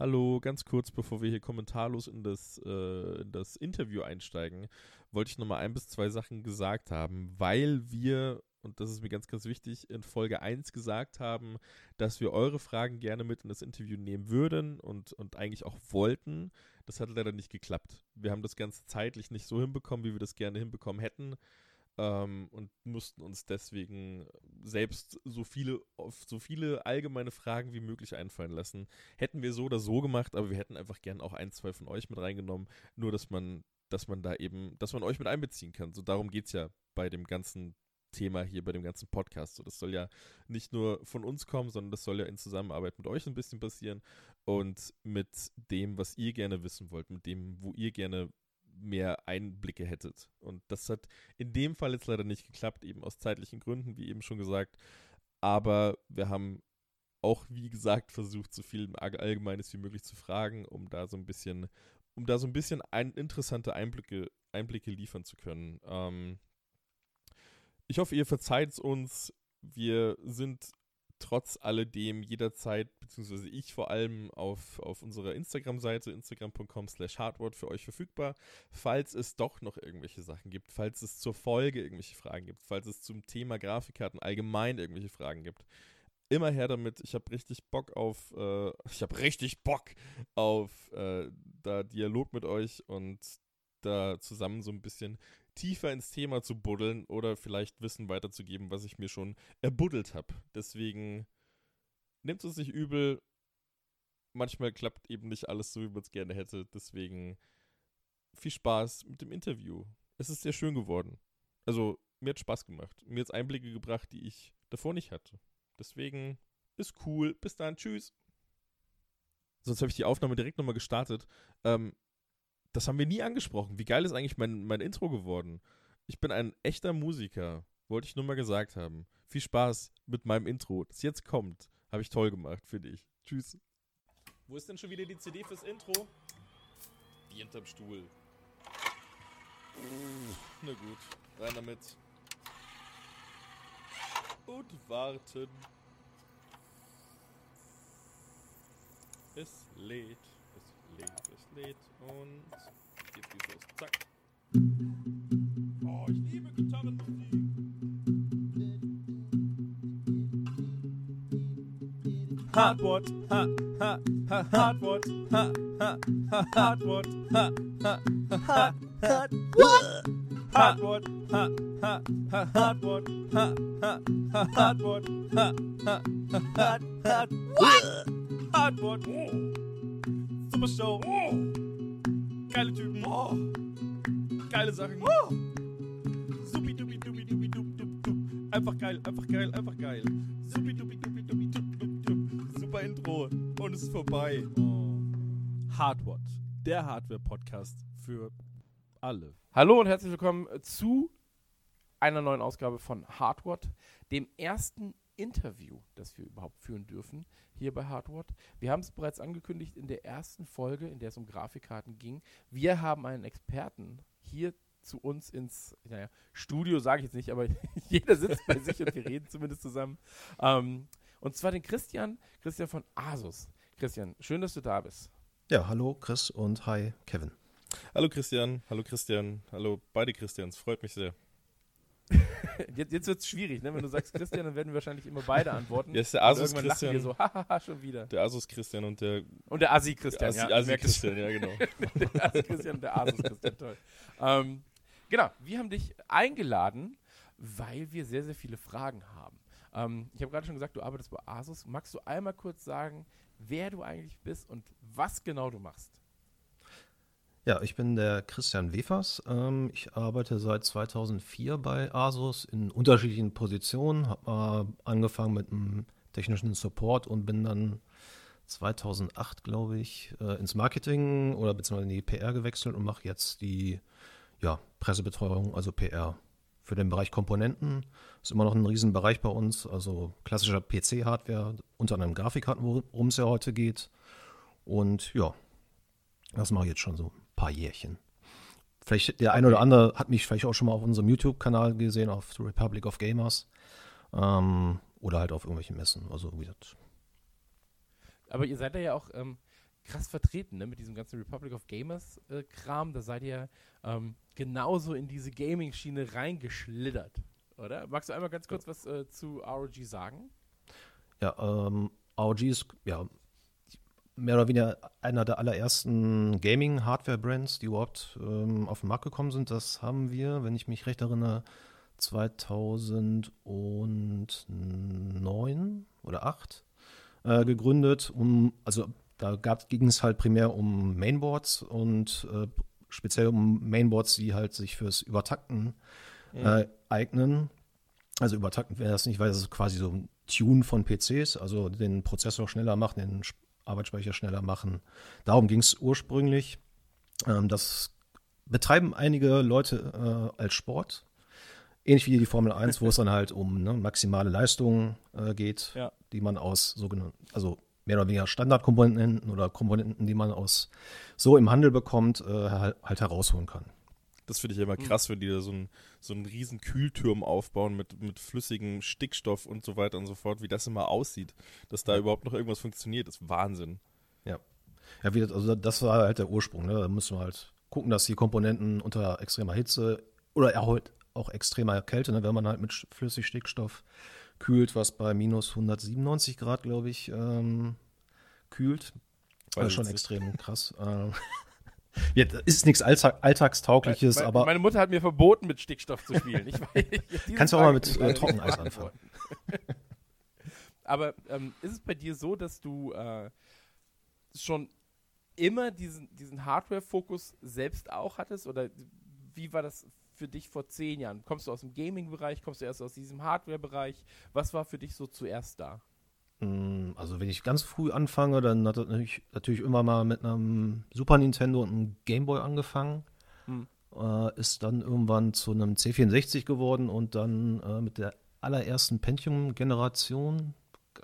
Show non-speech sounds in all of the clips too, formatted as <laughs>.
Hallo, ganz kurz, bevor wir hier kommentarlos in das, äh, in das Interview einsteigen, wollte ich nochmal ein bis zwei Sachen gesagt haben, weil wir, und das ist mir ganz, ganz wichtig, in Folge 1 gesagt haben, dass wir eure Fragen gerne mit in das Interview nehmen würden und, und eigentlich auch wollten. Das hat leider nicht geklappt. Wir haben das Ganze zeitlich nicht so hinbekommen, wie wir das gerne hinbekommen hätten ähm, und mussten uns deswegen selbst so viele, so viele allgemeine Fragen wie möglich einfallen lassen. Hätten wir so oder so gemacht, aber wir hätten einfach gern auch ein, zwei von euch mit reingenommen, nur dass man, dass man da eben, dass man euch mit einbeziehen kann. So darum geht es ja bei dem ganzen Thema hier bei dem ganzen Podcast. So, das soll ja nicht nur von uns kommen, sondern das soll ja in Zusammenarbeit mit euch ein bisschen passieren und mit dem, was ihr gerne wissen wollt, mit dem, wo ihr gerne mehr Einblicke hättet. Und das hat in dem Fall jetzt leider nicht geklappt, eben aus zeitlichen Gründen, wie eben schon gesagt. Aber wir haben auch, wie gesagt, versucht, so viel Allgemeines wie möglich zu fragen, um da so ein bisschen, um da so ein bisschen ein, interessante Einblicke, Einblicke liefern zu können. Ähm, ich hoffe, ihr verzeiht es uns. Wir sind trotz alledem jederzeit, beziehungsweise ich vor allem auf, auf unserer Instagram-Seite, instagram.com slash hardword für euch verfügbar, falls es doch noch irgendwelche Sachen gibt, falls es zur Folge irgendwelche Fragen gibt, falls es zum Thema Grafikkarten allgemein irgendwelche Fragen gibt. Immer her damit, ich habe richtig Bock auf, äh, ich habe richtig Bock auf äh, da Dialog mit euch und da zusammen so ein bisschen tiefer ins Thema zu buddeln oder vielleicht Wissen weiterzugeben, was ich mir schon erbuddelt habe. Deswegen nehmt es nicht übel. Manchmal klappt eben nicht alles so, wie man es gerne hätte. Deswegen viel Spaß mit dem Interview. Es ist sehr schön geworden. Also, mir hat Spaß gemacht. Mir hat Einblicke gebracht, die ich davor nicht hatte. Deswegen ist cool. Bis dann. Tschüss. Sonst habe ich die Aufnahme direkt nochmal gestartet. Ähm, das haben wir nie angesprochen. Wie geil ist eigentlich mein, mein Intro geworden? Ich bin ein echter Musiker. Wollte ich nur mal gesagt haben. Viel Spaß mit meinem Intro. Das jetzt kommt. Habe ich toll gemacht, finde ich. Tschüss. Wo ist denn schon wieder die CD fürs Intro? Die hinterm Stuhl. Uh, na gut. Rein damit. Und warten. Es lädt lädt, es lädt und jetzt geht's los. Zack. Oh, ich liebe Gitarrenmusik. Hardwort, ha, ha, ha, Hardwort, ha, ha, ha, Hardwort, ha, ha, ha, Hardwort. Hardwort, ha, ha, ha, Hardwort, ha, ha, ha, Hardwort, ha, ha, ha, Hardwort. Hardwort. Super Show. Geile Typen. Oh. Geile Sachen. Oh. Supi dupi dupi dupi dup dup dup. Einfach geil, einfach geil, einfach geil. Supi dupi dupi dupi dup dup dup. Super Intro. Und es ist vorbei. Oh. Hardware. Der Hardware-Podcast für alle. Hallo und herzlich willkommen zu einer neuen Ausgabe von Hardware, dem ersten Interview, das wir überhaupt führen dürfen, hier bei Hardword. Wir haben es bereits angekündigt in der ersten Folge, in der es um Grafikkarten ging. Wir haben einen Experten hier zu uns ins naja, Studio, sage ich jetzt nicht, aber <laughs> jeder sitzt bei sich und wir reden zumindest zusammen. Ähm, und zwar den Christian, Christian von Asus. Christian, schön, dass du da bist. Ja, hallo Chris und hi Kevin. Hallo Christian, hallo Christian, hallo beide Christians, freut mich sehr. <laughs> jetzt jetzt wird es schwierig, ne? Wenn du sagst Christian, dann werden wir wahrscheinlich immer beide antworten. Ist der Asus irgendwann Christian. Lachen wir so, <laughs> hahaha, schon wieder. Der Asus Christian und der. Und der Asi Christian, der Asi, ja. Asi Christian, ja, genau. <laughs> der Asi Christian und der Asus Christian, toll. Ähm, genau, wir haben dich eingeladen, weil wir sehr, sehr viele Fragen haben. Ähm, ich habe gerade schon gesagt, du arbeitest bei Asus. Magst du einmal kurz sagen, wer du eigentlich bist und was genau du machst? Ja, ich bin der Christian Wefers. Ähm, ich arbeite seit 2004 bei Asus in unterschiedlichen Positionen. Habe angefangen mit einem technischen Support und bin dann 2008, glaube ich, äh, ins Marketing oder beziehungsweise in die PR gewechselt und mache jetzt die ja, Pressebetreuung, also PR für den Bereich Komponenten. Ist immer noch ein Riesenbereich bei uns, also klassischer PC-Hardware, unter anderem Grafikkarten, worum es ja heute geht. Und ja, das mache ich jetzt schon so paar Jährchen. Vielleicht der eine oder andere hat mich vielleicht auch schon mal auf unserem YouTube-Kanal gesehen, auf The Republic of Gamers. Ähm, oder halt auf irgendwelchen Messen. Also wie gesagt. Aber ihr seid ja auch ähm, krass vertreten, ne? Mit diesem ganzen Republic of Gamers äh. Da seid ihr ähm, genauso in diese Gaming-Schiene reingeschlittert, oder? Magst du einmal ganz kurz was äh, zu ROG sagen? Ja, ähm, ROG ist ja mehr oder weniger einer der allerersten Gaming-Hardware-Brands, die überhaupt ähm, auf den Markt gekommen sind. Das haben wir, wenn ich mich recht erinnere, 2009 oder 2008 äh, gegründet. Um, also da ging es halt primär um Mainboards und äh, speziell um Mainboards, die halt sich fürs Übertakten äh, eignen. Also übertakten wäre das nicht, weil es quasi so ein Tune von PCs, also den Prozessor schneller machen, den Arbeitsspeicher schneller machen. Darum ging es ursprünglich. Ähm, das betreiben einige Leute äh, als Sport. Ähnlich wie die Formel 1, wo es dann halt um ne, maximale Leistungen äh, geht, Ja. die man aus sogenannten, also mehr oder weniger Standardkomponenten oder Komponenten, die man aus so im Handel bekommt, äh, halt, halt herausholen kann. Das finde ich immer krass, wenn die da so einen so einen riesen Kühlturm aufbauen mit, mit flüssigem Stickstoff und so weiter und so fort, wie das immer aussieht. Dass da überhaupt noch irgendwas funktioniert, ist Wahnsinn. Ja. Ja, wie das, also das war halt der Ursprung. Ne? Da müssen wir halt gucken, dass die Komponenten unter extremer Hitze oder erholt auch extremer Kälte, ne? wenn man halt mit Flüssigstickstoff kühlt, was bei minus 197 Grad, glaube ich, ähm, kühlt. Ist schon extrem krass. <laughs> Ja, das ist nichts Alltag, Alltagstaugliches, Meine- aber Meine Mutter hat mir verboten, mit Stickstoff zu spielen. Ich weiß, diese Kannst du auch mal mit, äh, Trockeneis anfangen. <laughs> Aber ähm, ist es bei dir so, dass du äh, schon immer diesen, diesen Hardware-Fokus selbst auch hattest? Oder wie war das für dich vor zehn Jahren? Kommst du aus dem Gaming-Bereich? Kommst du erst aus diesem Hardware-Bereich? Was war für dich so zuerst da? Mm, Also wenn ich ganz früh anfange, dann hat das natürlich, natürlich immer mal mit einem Super Nintendo und einem Game Boy angefangen. Hm. Äh, ist dann irgendwann zu einem C64 geworden und dann äh, mit der allerersten Pentium-Generation,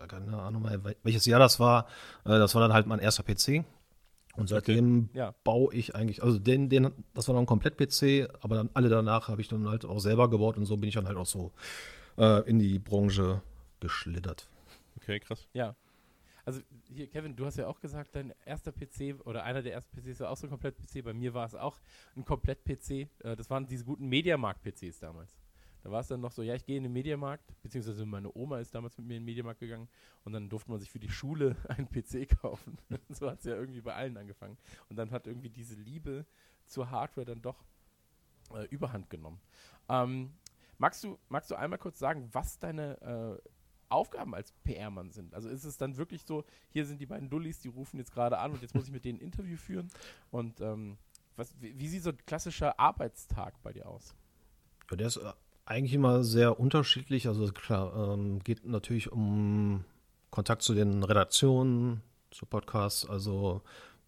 keine Ahnung mehr, wel- welches Jahr das war, äh, das war dann halt mein erster PC. Und seitdem Ja. baue ich eigentlich, also den, den, das war noch ein Komplett-PC, aber dann alle danach habe ich dann halt auch selber gebaut und so bin ich dann halt auch so äh, in die Branche geschlittert. Okay, krass. Ja. Also hier, Kevin, du hast ja auch gesagt, dein erster PC oder einer der ersten PCs war auch so ein Komplett-PC. Bei mir war es auch ein Komplett-PC. Äh, Das waren diese guten Mediamarkt-PCs damals. Da war es dann noch so, ja, ich gehe in den Mediamarkt, beziehungsweise meine Oma ist damals mit mir in den Mediamarkt gegangen und dann durfte man sich für die Schule <laughs> einen PC kaufen. <laughs> so hat es ja irgendwie bei allen angefangen. Und dann hat irgendwie diese Liebe zur Hardware dann doch äh, überhand genommen. Ähm, magst, du, magst du einmal kurz sagen, was deine äh, Aufgaben als PR-Mann sind? Also ist es dann wirklich so, hier sind die beiden Dullis, die rufen jetzt gerade an und jetzt muss ich mit denen ein Interview führen? Und ähm, was, wie, wie sieht so ein klassischer Arbeitstag bei dir aus? Ja, der ist äh, eigentlich immer sehr unterschiedlich. Also klar, ähm, geht natürlich um Kontakt zu den Redaktionen, zu Podcasts. Also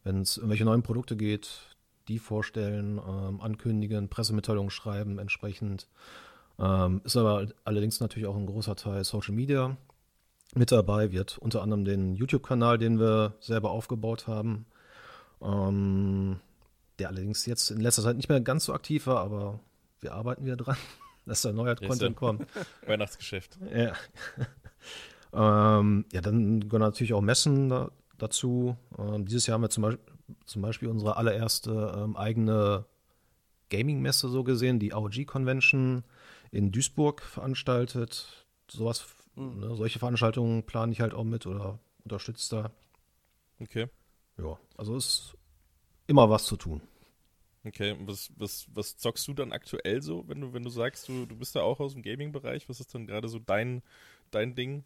wenn es irgendwelche neuen Produkte geht, die vorstellen, ähm, ankündigen, Pressemitteilungen schreiben entsprechend. Ähm, ist aber allerdings natürlich auch ein großer Teil Social Media mit dabei. Wird unter anderem den YouTube-Kanal, den wir selber aufgebaut haben. Ähm, der allerdings jetzt in letzter Zeit nicht mehr ganz so aktiv war, aber wir arbeiten wieder dran, <laughs> dass da neuer Content kommt. <laughs> Weihnachtsgeschäft. Ja. <laughs> ähm, ja, dann gehören natürlich auch Messen da, dazu. Ähm, dieses Jahr haben wir zum Beispiel, zum Beispiel unsere allererste ähm, eigene Gaming-Messe so gesehen, die AOG Convention in Duisburg veranstaltet. Sowas, Mhm. ne, solche Veranstaltungen plane ich halt auch mit oder unterstütze da. Okay. Ja, also ist immer was zu tun. Okay, und was, was, was zockst du dann aktuell so, wenn du, wenn du sagst, du, du bist da auch aus dem Gaming-Bereich? Was ist dann gerade so dein, dein Ding?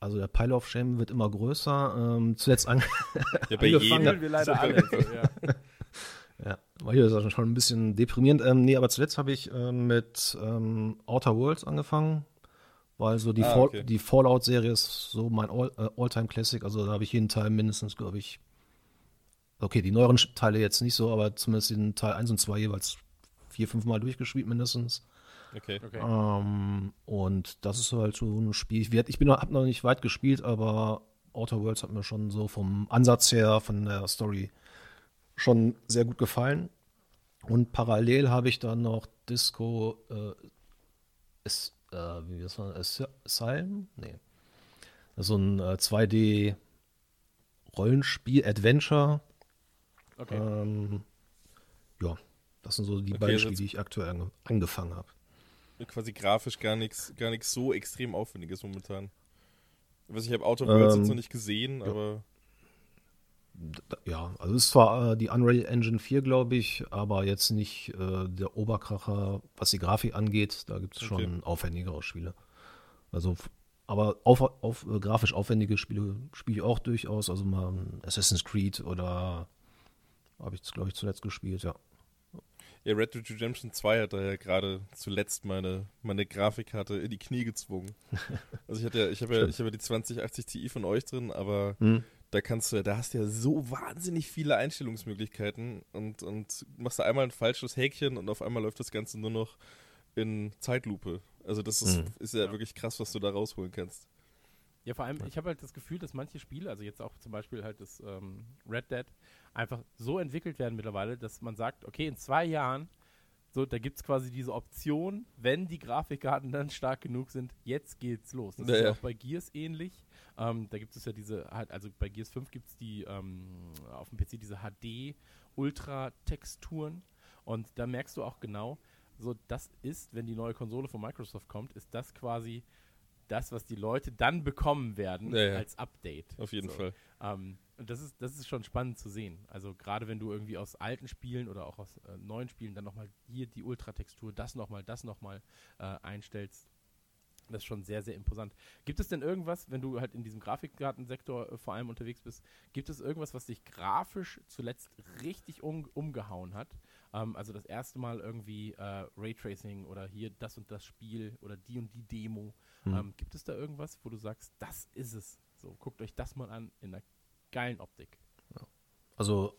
Also der Pile of Shame wird immer größer. Ähm, zuletzt an Ja, <laughs> bei Angefangen jedem. wir leider alle. So, ja. <laughs> Ja, hier ist das schon ein bisschen deprimierend. Ähm, nee, aber zuletzt habe ich ähm, mit ähm, Outer Worlds angefangen, weil so die, Ah, Fall, okay. die Fallout-Serie ist so mein All, äh, All-Time-Classic. Also da habe ich jeden Teil mindestens, glaube ich, okay, die neueren Teile jetzt nicht so, aber zumindest den Teil 1 und 2 jeweils vier, fünf Mal durchgespielt mindestens. Okay. Okay. Ähm, und das ist halt so ein Spiel. Ich, werd- ich bin noch, hab noch nicht weit gespielt, aber Outer Worlds hat mir schon so vom Ansatz her, von der Story schon sehr gut gefallen. Und parallel habe ich dann noch Disco äh, ist, äh, wie das war, As- Asylum? Nee. Das ist so ein äh, 2D Rollenspiel, Adventure. Okay. Ähm, ja, das sind so die Okay, beiden Spiele, die ich aktuell ange angefangen habe. Quasi grafisch gar nichts gar nichts so extrem aufwendiges momentan. Was ich habe Outer Worlds Ähm, jetzt noch nicht gesehen, ja. aber Ja, also es ist zwar äh, die Unreal Engine 4, glaube ich, aber jetzt nicht äh, der Oberkracher, was die Grafik angeht. Da gibt es Okay. schon aufwendigere Spiele. Also, aber auf, auf, äh, grafisch aufwendige Spiele spiele ich auch durchaus. Also mal Assassin's Creed oder habe ich, glaube ich, zuletzt gespielt, ja. ja, Red Dead Redemption 2 hat da ja gerade zuletzt meine, meine Grafikkarte in die Knie gezwungen. <laughs> Also ich hatte ja, ich habe ja, ich habe ja die 2080 Ti von euch drin, aber Hm. Da kannst du, ja- da hast du ja so wahnsinnig viele Einstellungsmöglichkeiten und, und machst da einmal ein falsches Häkchen und auf einmal läuft das Ganze nur noch in Zeitlupe. Also das ist, Mhm. ist ja, Ja. wirklich krass, was du da rausholen kannst. Ja, vor allem, ich habe halt das Gefühl, dass manche Spiele, also jetzt auch zum Beispiel halt das ähm, Red Dead, einfach so entwickelt werden mittlerweile, dass man sagt, okay, in zwei Jahren, so, da gibt es quasi diese Option, wenn die Grafikkarten dann stark genug sind, jetzt geht's los. Das Ja, ist ja auch bei Gears ähnlich. Ähm, da gibt es ja diese, halt, also bei Gears 5 gibt es die, ähm, auf dem PC diese HD-Ultra-Texturen und da merkst du auch genau, so, das ist, wenn die neue Konsole von Microsoft kommt, ist das quasi das, was die Leute dann bekommen werden ja. als Update. Auf jeden so. Fall. Ähm, und das ist, das ist schon spannend zu sehen. Also gerade wenn du irgendwie aus alten Spielen oder auch aus äh, neuen Spielen dann nochmal hier die Ultratextur, das nochmal, das nochmal äh, einstellst, das ist schon sehr, sehr imposant. Gibt es denn irgendwas, wenn du halt in diesem Grafikkartensektor äh, vor allem unterwegs bist, gibt es irgendwas, was dich grafisch zuletzt richtig um, umgehauen hat? Ähm, also das erste Mal irgendwie äh, Raytracing oder hier das und das Spiel oder die und die Demo. Hm. Ähm, gibt es da irgendwas, wo du sagst, das ist es? So, guckt euch das mal an in einer geilen Optik. Also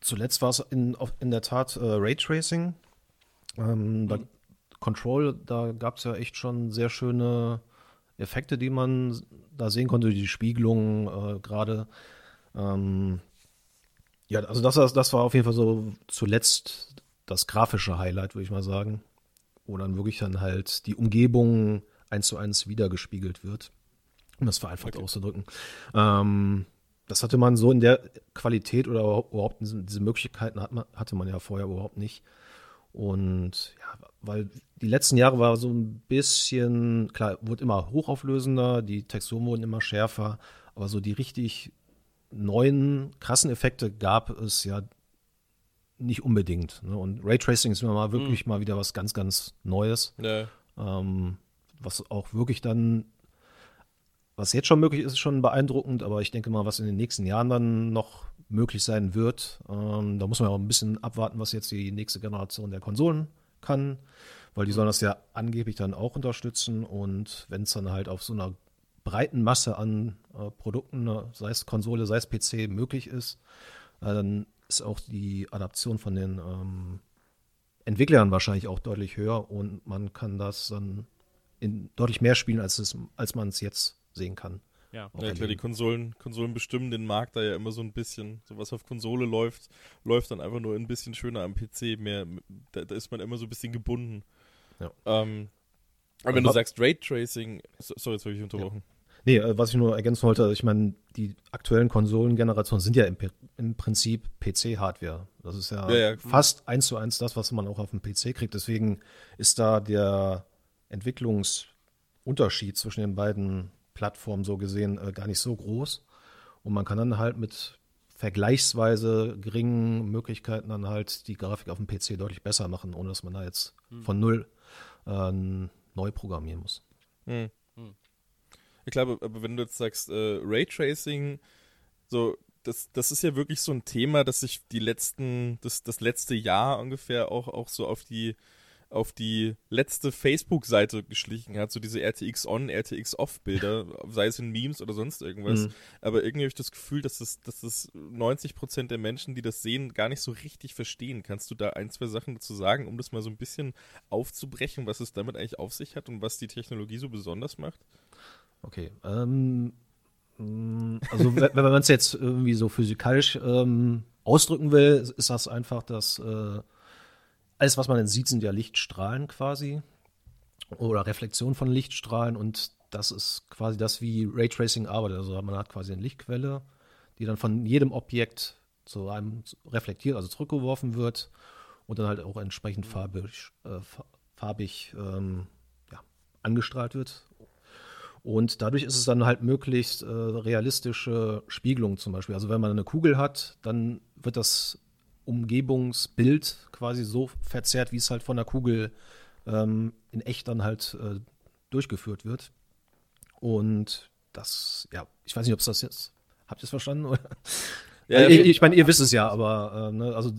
zuletzt war es in, in der Tat äh, Raytracing. Ähm, da, Mhm. Control, da gab es ja echt schon sehr schöne Effekte, die man da sehen konnte, die Spiegelung äh, gerade. Ähm, ja, also das, war- das war auf jeden Fall so zuletzt das grafische Highlight, würde ich mal sagen. Wo dann wirklich dann halt die Umgebung eins zu eins wiedergespiegelt wird. Um das vereinfacht Okay. auszudrücken. Ähm, das hatte man so in der Qualität oder überhaupt diese, Möglichkeiten hat man, hatte man ja vorher überhaupt nicht. Und ja, weil die letzten Jahre war so ein bisschen, klar, wurde immer hochauflösender, die Texturen wurden immer schärfer, aber so die richtig neuen, krassen Effekte gab es ja nicht unbedingt. Ne? Und Raytracing ist mir mal wirklich mal wieder was ganz, ganz Neues Ja, ähm, was auch wirklich dann, was jetzt schon möglich ist, ist schon beeindruckend, aber ich denke mal, was in den nächsten Jahren dann noch möglich sein wird, ähm, da muss man auch ein bisschen abwarten, was jetzt die nächste Generation der Konsolen kann, weil die sollen das ja angeblich dann auch unterstützen und wenn es dann halt auf so einer breiten Masse an äh, Produkten, ne, sei es Konsole, sei es PC, möglich ist, äh, dann ist auch die Adaption von den ähm, Entwicklern wahrscheinlich auch deutlich höher und man kann das dann in deutlich mehr spielen, als, es, als man es jetzt sehen kann. Ja. Ja klar, die. Konsolen, Konsolen bestimmen den Markt da ja immer so ein bisschen. So was auf Konsole läuft, läuft dann einfach nur ein bisschen schöner am PC. Mehr, da, da ist man immer so ein bisschen gebunden. Ja. Ähm, aber wenn du sagst Raytracing, so, sorry, jetzt habe ich unterbrochen. Nee, äh, was ich nur ergänzen wollte, ich meine, die aktuellen Konsolengenerationen sind ja im, im Prinzip PC-Hardware. Das ist ja, Ja, ja. fast eins zu eins das, was man auch auf dem PC kriegt. Deswegen ist da der Entwicklungsunterschied zwischen den beiden Plattformen so gesehen äh, gar nicht so groß. Und man kann dann halt mit vergleichsweise geringen Möglichkeiten dann halt die Grafik auf dem PC deutlich besser machen, ohne dass man da jetzt von null äh, neu programmieren muss. Hm. Hm. Ich glaube, aber wenn du jetzt sagst, äh, Raytracing, so, das, das ist ja wirklich so ein Thema, das sich die letzten, das, das letzte Jahr ungefähr auch, auch so auf die, auf die letzte Facebook-Seite geschlichen hat, so diese RTX On, RTX Off-Bilder, <laughs> sei es in Memes oder sonst irgendwas. Mhm. Aber irgendwie habe ich das Gefühl, dass das, dass das 90% der Menschen, die das sehen, gar nicht so richtig verstehen. Kannst du da ein, zwei Sachen dazu sagen, um das mal so ein bisschen aufzubrechen, was es damit eigentlich auf sich hat und was die Technologie so besonders macht? Okay. Ähm, mh, also wenn wenn man es jetzt irgendwie so physikalisch ähm, ausdrücken will, ist das einfach, dass äh, alles, was man dann sieht, sind ja Lichtstrahlen quasi oder Reflexion von Lichtstrahlen und das ist quasi das, wie Raytracing arbeitet. Also man hat quasi eine Lichtquelle, die dann von jedem Objekt zu einem reflektiert, also zurückgeworfen wird und dann halt auch entsprechend farbig, äh, farbig ähm, ja, angestrahlt wird. Und dadurch ist es dann halt möglichst äh, realistische Spiegelung zum Beispiel. Also wenn man eine Kugel hat, dann wird das Umgebungsbild quasi so verzerrt, wie es halt von der Kugel ähm, in echt dann halt äh, durchgeführt wird. Und das, ja, ich weiß nicht, ob es das jetzt, habt ihr es verstanden? Ja, ich, ich meine, ihr wisst es ja, aber äh, ne, also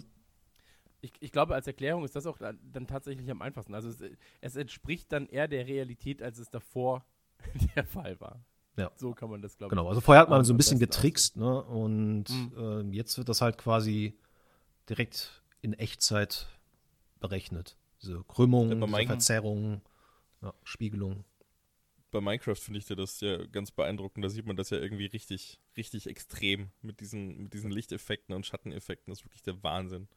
ich, ich, glaube, als Erklärung ist das auch dann tatsächlich am einfachsten. Also es, es, entspricht dann eher der Realität, als es davor <laughs> der Fall war. Ja. So kann man das, glaube ich. Genau, also vorher hat man so ein bisschen getrickst, ne? Und mhm. äh, jetzt wird das halt quasi direkt in Echtzeit berechnet. Diese Krümmung, ja, diese Verzerrung, ja, Spiegelung. Bei Minecraft finde ich das ja ganz beeindruckend. Da sieht man das ja irgendwie richtig, richtig extrem mit diesen, mit diesen Lichteffekten und Schatteneffekten. Das ist wirklich der Wahnsinn.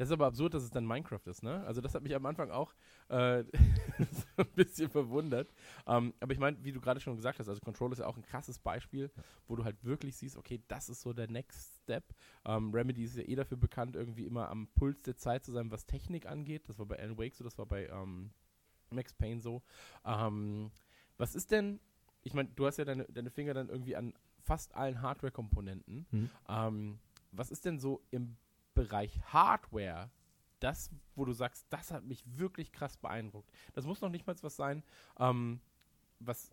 Das ist aber absurd, dass es dann Minecraft ist, ne? Also das hat mich am Anfang auch äh, <laughs> so ein bisschen verwundert. Ähm, aber ich meine, wie du gerade schon gesagt hast, also Control ist ja auch ein krasses Beispiel, wo du halt wirklich siehst, okay, das ist so der Next Step. Ähm, Remedy ist ja eh dafür bekannt, irgendwie immer am Puls der Zeit zu sein, was Technik angeht. Das war bei Alan Wake so, das war bei ähm, Max Payne so. was ist denn, ich meine, du hast ja deine, deine Finger dann irgendwie an fast allen Hardware-Komponenten. Mhm. was ist denn so im Bereich Hardware, das, wo du sagst, das hat mich wirklich krass beeindruckt. Das muss noch nicht mal was sein, ähm, was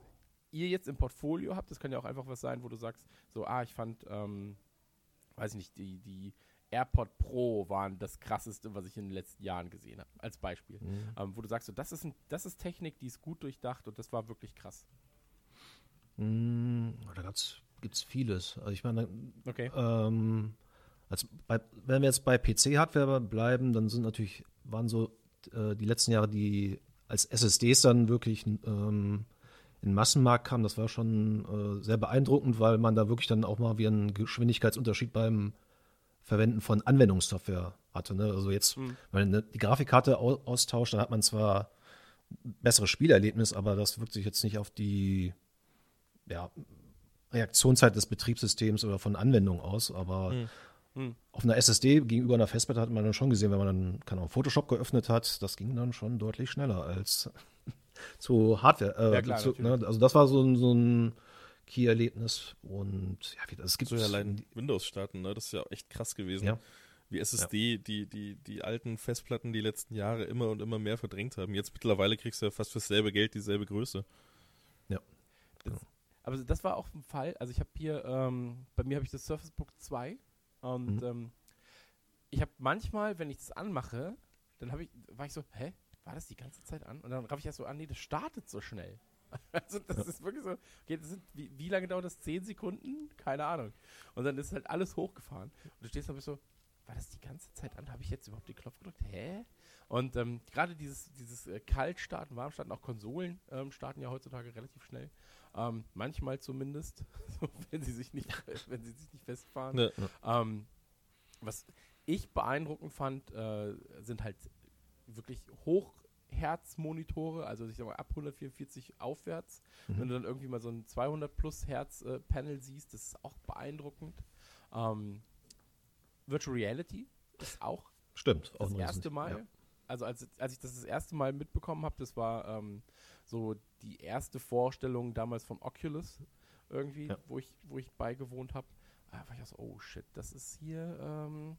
ihr jetzt im Portfolio habt. Das kann ja auch einfach was sein, wo du sagst, so, ah, ich fand, ähm, weiß ich nicht, die, die AirPod Pro waren das krasseste, was ich in den letzten Jahren gesehen habe, als Beispiel. Mhm. Ähm, wo du sagst, so, das, ist ein, das ist Technik, die ist gut durchdacht und das war wirklich krass. Mhm, da gibt es vieles. Also ich meine, okay. ähm, also bei, wenn wir jetzt bei PC-Hardware bleiben, dann sind natürlich, waren so äh, die letzten Jahre, die als SSDs dann wirklich ähm, in den Massenmarkt kamen, das war schon äh, sehr beeindruckend, weil man da wirklich dann auch mal wie einen Geschwindigkeitsunterschied beim Verwenden von Anwendungssoftware hatte. Ne? Also jetzt, mhm. wenn man die Grafikkarte au austauscht, dann hat man zwar besseres Spielerlebnis, aber das wirkt sich jetzt nicht auf die ja, Reaktionszeit des Betriebssystems oder von Anwendungen aus, aber mhm. Hm. Auf einer SSD gegenüber einer Festplatte hat man dann schon gesehen, wenn man dann keine Ahnung, Photoshop geöffnet hat, das ging dann schon deutlich schneller als <laughs> zu Hardware. Äh, ja, klar, zu, ne? Also das war so ein, so ein Key-Erlebnis und ja, es gibt so allein Windows starten, ne? Das ist ja echt krass gewesen. Ja. Wie SSD, ja. die, die, die alten Festplatten die letzten Jahre immer und immer mehr verdrängt haben. Jetzt mittlerweile kriegst du ja fast fürs selbe Geld dieselbe Größe. Ja. Das, genau. Aber das war auch ein Fall, also ich habe hier, ähm, bei mir habe ich das Surface Book 2 und mhm. ähm, ich habe manchmal, wenn ich das anmache, dann habe ich, war ich so, hä, war das die ganze Zeit an? Und dann raff ich erst so an, nee, das startet so schnell. <laughs> Also das ja. ist wirklich so, okay, sind, wie, wie, lange dauert das? Zehn Sekunden? Keine Ahnung. Und dann ist halt alles hochgefahren. Und du stehst dann bist so, war das die ganze Zeit an? Habe ich jetzt überhaupt den Knopf gedrückt? Hä? Und ähm, gerade dieses, dieses äh, Kaltstarten, Warmstarten, auch Konsolen ähm, starten ja heutzutage relativ schnell. Ähm, manchmal zumindest, <laughs> wenn sie sich nicht, <laughs> wenn sie sich nicht festfahren. Ja. Ähm, was ich beeindruckend fand, äh, sind halt wirklich Hochherzmonitore, also ich sag mal ab 144 aufwärts. Mhm. Wenn du dann irgendwie mal so ein 200 plus Hertz äh, Panel siehst, das ist auch beeindruckend. Ähm, Virtual Reality ist auch Stimmt, das auch erste Mal. Ja. Also als, als ich das das erste Mal mitbekommen habe, das war ähm, so die erste Vorstellung damals von Oculus irgendwie, ja. wo, ich, wo ich beigewohnt habe. Da war ich auch so, oh shit, das ist hier, ähm,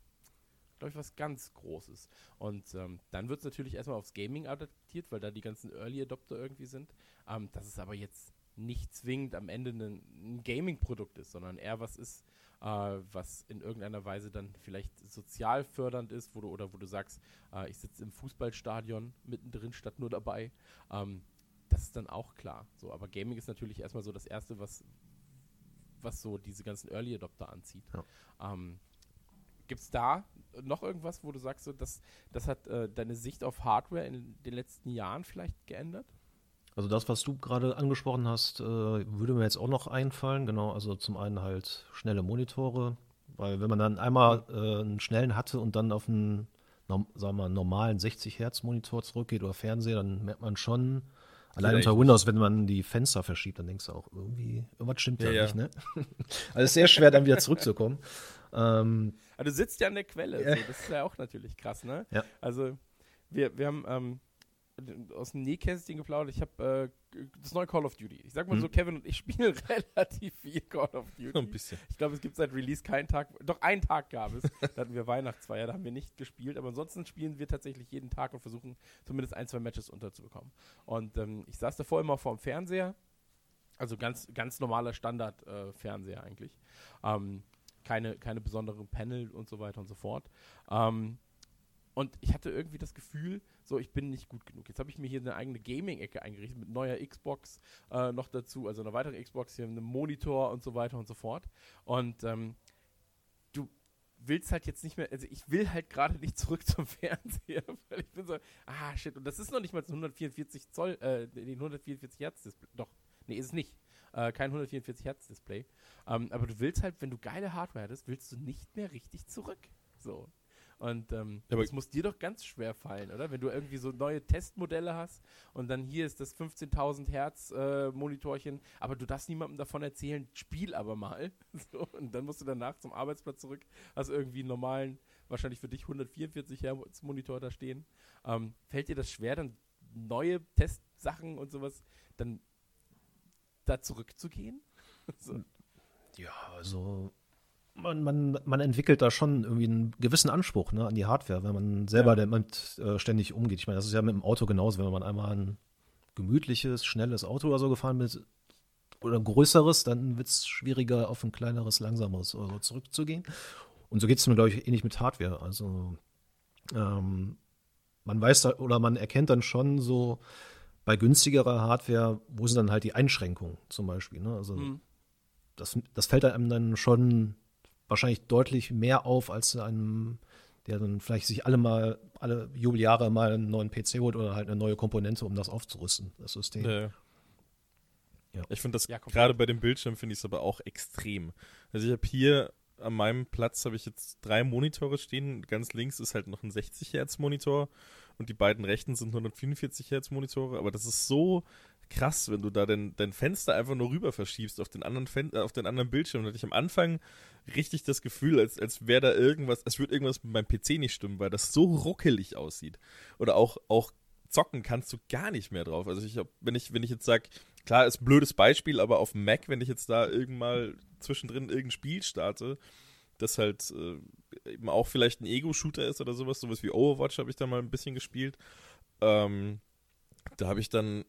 glaube ich, was ganz Großes. Und ähm, dann wird es natürlich erstmal aufs Gaming adaptiert, weil da die ganzen Early Adopter irgendwie sind. Ähm, das ist aber jetzt nicht zwingend am Ende ein, ein Gaming-Produkt ist, sondern eher was ist, äh, was in irgendeiner Weise dann vielleicht sozial fördernd ist, wo du oder wo du sagst, äh, ich sitze im Fußballstadion mittendrin statt nur dabei. Ähm, das ist dann auch klar. So, aber Gaming ist natürlich erstmal so das Erste, was, was so diese ganzen Early Adopter anzieht. Ja. Ähm, Gibt es da noch irgendwas, wo du sagst, so, das, das hat äh, deine Sicht auf Hardware in den letzten Jahren vielleicht geändert? Also das, was du gerade angesprochen hast, äh, würde mir jetzt auch noch einfallen. Genau, also zum einen halt schnelle Monitore, weil wenn man dann einmal äh, einen schnellen hatte und dann auf einen, sagen wir mal, normalen 60 Hertz Monitor zurückgeht oder Fernseher, dann merkt man schon, Allein unter Windows, wenn man die Fenster verschiebt, dann denkst du auch, irgendwie, irgendwas stimmt ja, ja nicht, ne? <laughs> also es ist sehr schwer, dann wieder zurückzukommen. <laughs> Ähm, also du sitzt ja an der Quelle, ja. So, das ist ja auch natürlich krass, ne? Ja. Also wir, wir haben ähm, aus dem Nähkästchen geplaudert. Ich habe äh, das neue Call of Duty. Ich sag mal hm. so, Kevin und ich <laughs> spielen relativ viel Call of Duty. Ein bisschen. Ich glaube, es gibt seit Release keinen Tag, doch einen Tag gab es. <laughs> da hatten wir Weihnachtsfeier, da haben wir nicht gespielt. Aber ansonsten spielen wir tatsächlich jeden Tag und versuchen zumindest ein, zwei Matches unterzubekommen. Und ähm, ich saß davor immer vor dem Fernseher. Also ganz, ganz normaler Standard-Fernseher äh, eigentlich. Ähm, keine, keine besonderen Panel und so weiter und so fort. Ähm, und ich hatte irgendwie das Gefühl, so, ich bin nicht gut genug. Jetzt habe ich mir hier eine eigene Gaming-Ecke eingerichtet mit neuer Xbox äh, noch dazu, also eine weitere Xbox hier, einem Monitor und so weiter und so fort. Und ähm, du willst halt jetzt nicht mehr, also ich will halt gerade nicht zurück <laughs> zum Fernseher, weil ich bin so, ah shit, und das ist noch nicht mal ein 144 Zoll, äh, 144 Hertz Display, doch, nee, ist es nicht. Äh, kein 144 Hertz Display. Ähm, aber du willst halt, wenn du geile Hardware hättest, willst du nicht mehr richtig zurück. So. Und ähm, ja, das muss dir doch ganz schwer fallen, oder? Wenn du irgendwie so neue Testmodelle hast und dann hier ist das 15.000 Hertz äh, Monitorchen, aber du darfst niemandem davon erzählen, spiel aber mal. <laughs> so, und dann musst du danach zum Arbeitsplatz zurück, hast irgendwie einen normalen, wahrscheinlich für dich 144 Hertz Monitor da stehen. Ähm, fällt dir das schwer, dann neue Testsachen und sowas dann da zurückzugehen? <laughs> so. Ja, also man, man, man entwickelt da schon irgendwie einen gewissen Anspruch ne, an die Hardware, wenn man selber ja. damit äh, ständig umgeht. Ich meine, das ist ja mit dem Auto genauso, wenn man einmal ein gemütliches, schnelles Auto oder so gefahren ist oder ein größeres, dann wird es schwieriger, auf ein kleineres, langsameres oder so zurückzugehen. Und so geht es mir, glaube ich, ähnlich mit Hardware. Also ähm, man weiß da, oder man erkennt dann schon so bei günstigerer Hardware, wo sind dann halt die Einschränkungen zum Beispiel. Ne? Also mhm. das, das fällt einem dann schon wahrscheinlich deutlich mehr auf als einem, der dann vielleicht sich alle mal, alle Jubeljahre mal einen neuen PC holt oder halt eine neue Komponente, um das aufzurüsten, das System. Ja. Ja. Ich finde das ja, gerade bei dem Bildschirm finde ich es aber auch extrem. Also ich habe hier an meinem Platz habe ich jetzt drei Monitore stehen. Ganz links ist halt noch ein 60 Hertz Monitor und die beiden rechten sind 144 Hertz Monitore. Aber das ist so krass, wenn du da dein, dein Fenster einfach nur rüber verschiebst auf den anderen, Fen äh, auf den anderen Bildschirm. Da hatte ich am Anfang richtig das Gefühl, als, als wäre da irgendwas, als würde irgendwas mit meinem PC nicht stimmen, weil das so ruckelig aussieht. Oder auch, auch zocken kannst du gar nicht mehr drauf. Also ich hab, wenn ich, wenn ich jetzt sage, klar, ist ein blödes Beispiel, aber auf Mac, wenn ich jetzt da irgendwann zwischendrin irgendein Spiel starte, das halt äh, eben auch vielleicht ein Ego-Shooter ist oder sowas, sowas wie Overwatch habe ich da mal ein bisschen gespielt. Ähm, da habe ich dann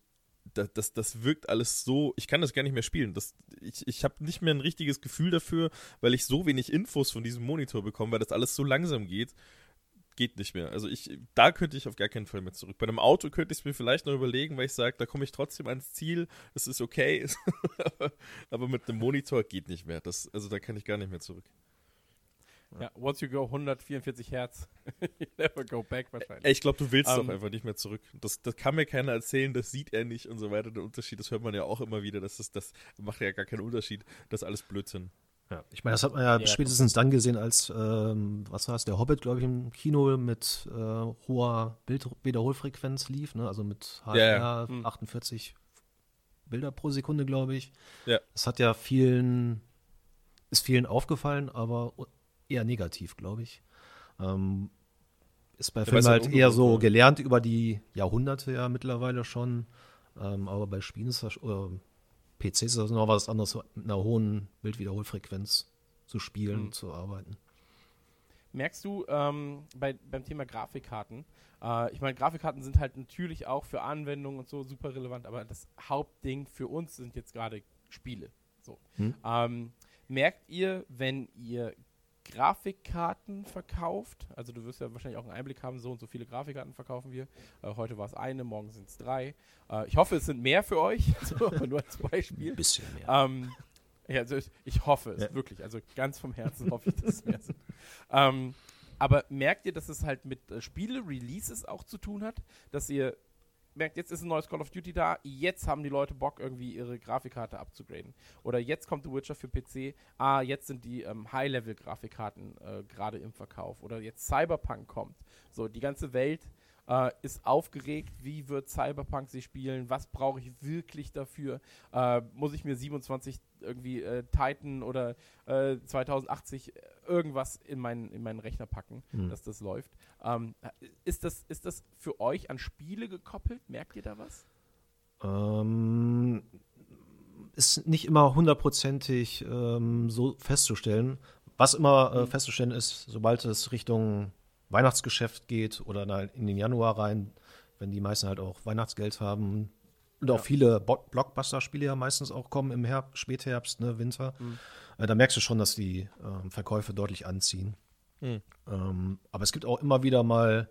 das, das, das wirkt alles so, ich kann das gar nicht mehr spielen. Das, ich ich habe nicht mehr ein richtiges Gefühl dafür, weil ich so wenig Infos von diesem Monitor bekomme, weil das alles so langsam geht. Geht nicht mehr. Also ich, da könnte ich auf gar keinen Fall mehr zurück. Bei einem Auto könnte ich es mir vielleicht noch überlegen, weil ich sage, da komme ich trotzdem ans Ziel, das ist okay. <laughs> Aber mit einem Monitor geht nicht mehr. Das, also da kann ich gar nicht mehr zurück. Ja, once you go 144 Hertz, <laughs> you never go back wahrscheinlich. Ich glaube, du willst um, doch ähm, einfach nicht mehr zurück. Das, das kann mir keiner erzählen, das sieht er nicht und so weiter. Der Unterschied, das hört man ja auch immer wieder, das, ist, das macht ja gar keinen Unterschied. Das ist alles Blödsinn. Ja, ich meine, das hat man ja, ja spätestens dann gesehen, als, ähm, was war es, der Hobbit, glaube ich, im Kino mit äh, hoher Bildwiederholfrequenz lief, ne? also mit HDR ja, ja. 48 hm. Bilder pro Sekunde, glaube ich. Ja. Das hat ja vielen, ist vielen aufgefallen, aber eher negativ, glaube ich. Ähm, ist bei Filmen halt eher so oder? gelernt über die Jahrhunderte ja mittlerweile schon. Ähm, aber bei Spielen ist das, oder PCs ist das noch was anderes, mit einer hohen Bildwiederholfrequenz zu spielen, mhm. zu arbeiten. Merkst du ähm, bei, beim Thema Grafikkarten, äh, ich meine, Grafikkarten sind halt natürlich auch für Anwendungen und so super relevant, aber das Hauptding für uns sind jetzt gerade Spiele. So. Hm? Ähm, merkt ihr, wenn ihr Grafikkarten verkauft. Also du wirst ja wahrscheinlich auch einen Einblick haben, so und so viele Grafikkarten verkaufen wir. Äh, heute war es eine, morgen sind es drei. Äh, ich hoffe, es sind mehr für euch, <laughs> so, nur als Beispiel. Ein bisschen mehr. Ähm, ja, also ich, ich, hoffe es ja. wirklich. Also ganz vom Herzen hoffe ich, dass es mehr sind. Ähm, aber merkt ihr, dass es halt mit äh, Spiele-Releases auch zu tun hat, dass ihr merkt, jetzt ist ein neues Call of Duty da, jetzt haben die Leute Bock, irgendwie ihre Grafikkarte abzugraden. Oder jetzt kommt The Witcher für PC, ah, jetzt sind die ähm, High-Level-Grafikkarten äh, gerade im Verkauf. Oder jetzt Cyberpunk kommt. So, die ganze Welt äh, ist aufgeregt, wie wird Cyberpunk sie spielen, was brauche ich wirklich dafür, äh, muss ich mir 27 irgendwie äh, Titan oder 2080 äh, irgendwas in meinen, in meinen Rechner packen, mhm. dass das läuft. Ähm, ist, das, ist das für euch an Spiele gekoppelt? Merkt ihr da was? Ähm, ist nicht immer hundertprozentig ähm, so festzustellen. Was immer äh, mhm. festzustellen ist, sobald es Richtung Weihnachtsgeschäft geht oder in den Januar rein, wenn die meisten halt auch Weihnachtsgeld haben und auch ja. viele Blockbuster-Spiele ja meistens auch kommen im Herbst, Spätherbst, ne, Winter, mhm. äh, da merkst du schon, dass die äh, Verkäufe deutlich anziehen. Mhm. Ähm, aber es gibt auch immer wieder mal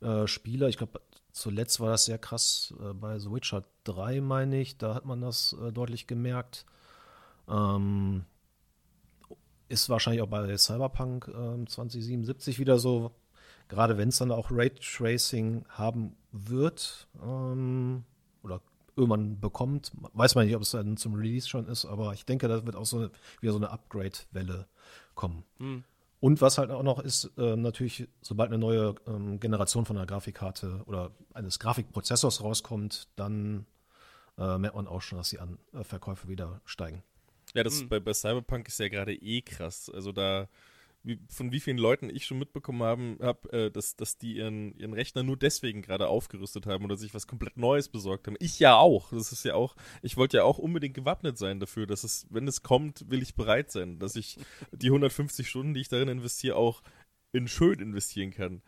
äh, Spiele, ich glaube, zuletzt war das sehr krass äh, bei The Witcher 3, meine ich, da hat man das äh, deutlich gemerkt. Ähm, ist wahrscheinlich auch bei Cyberpunk 2077 ähm, wieder so, gerade wenn es dann auch Raytracing haben wird ähm, oder irgendwann bekommt, weiß man nicht, ob es dann zum Release schon ist, aber ich denke, da wird auch so eine, wieder so eine Upgrade-Welle kommen. Mhm. Und was halt auch noch ist, äh, natürlich, sobald eine neue ähm, Generation von einer Grafikkarte oder eines Grafikprozessors rauskommt, dann äh, merkt man auch schon, dass die An äh, Verkäufe wieder steigen. Ja, das mhm. bei, bei Cyberpunk ist ja gerade eh krass. Also da wie, von wie vielen Leuten ich schon mitbekommen habe, hab, äh, dass, dass die ihren, ihren Rechner nur deswegen gerade aufgerüstet haben oder sich was komplett Neues besorgt haben. Ich ja auch. Das ist ja auch, ich wollte ja auch unbedingt gewappnet sein dafür, dass es, wenn es kommt, will ich bereit sein, dass ich die 150 Stunden, die ich darin investiere, auch in schön investieren kann.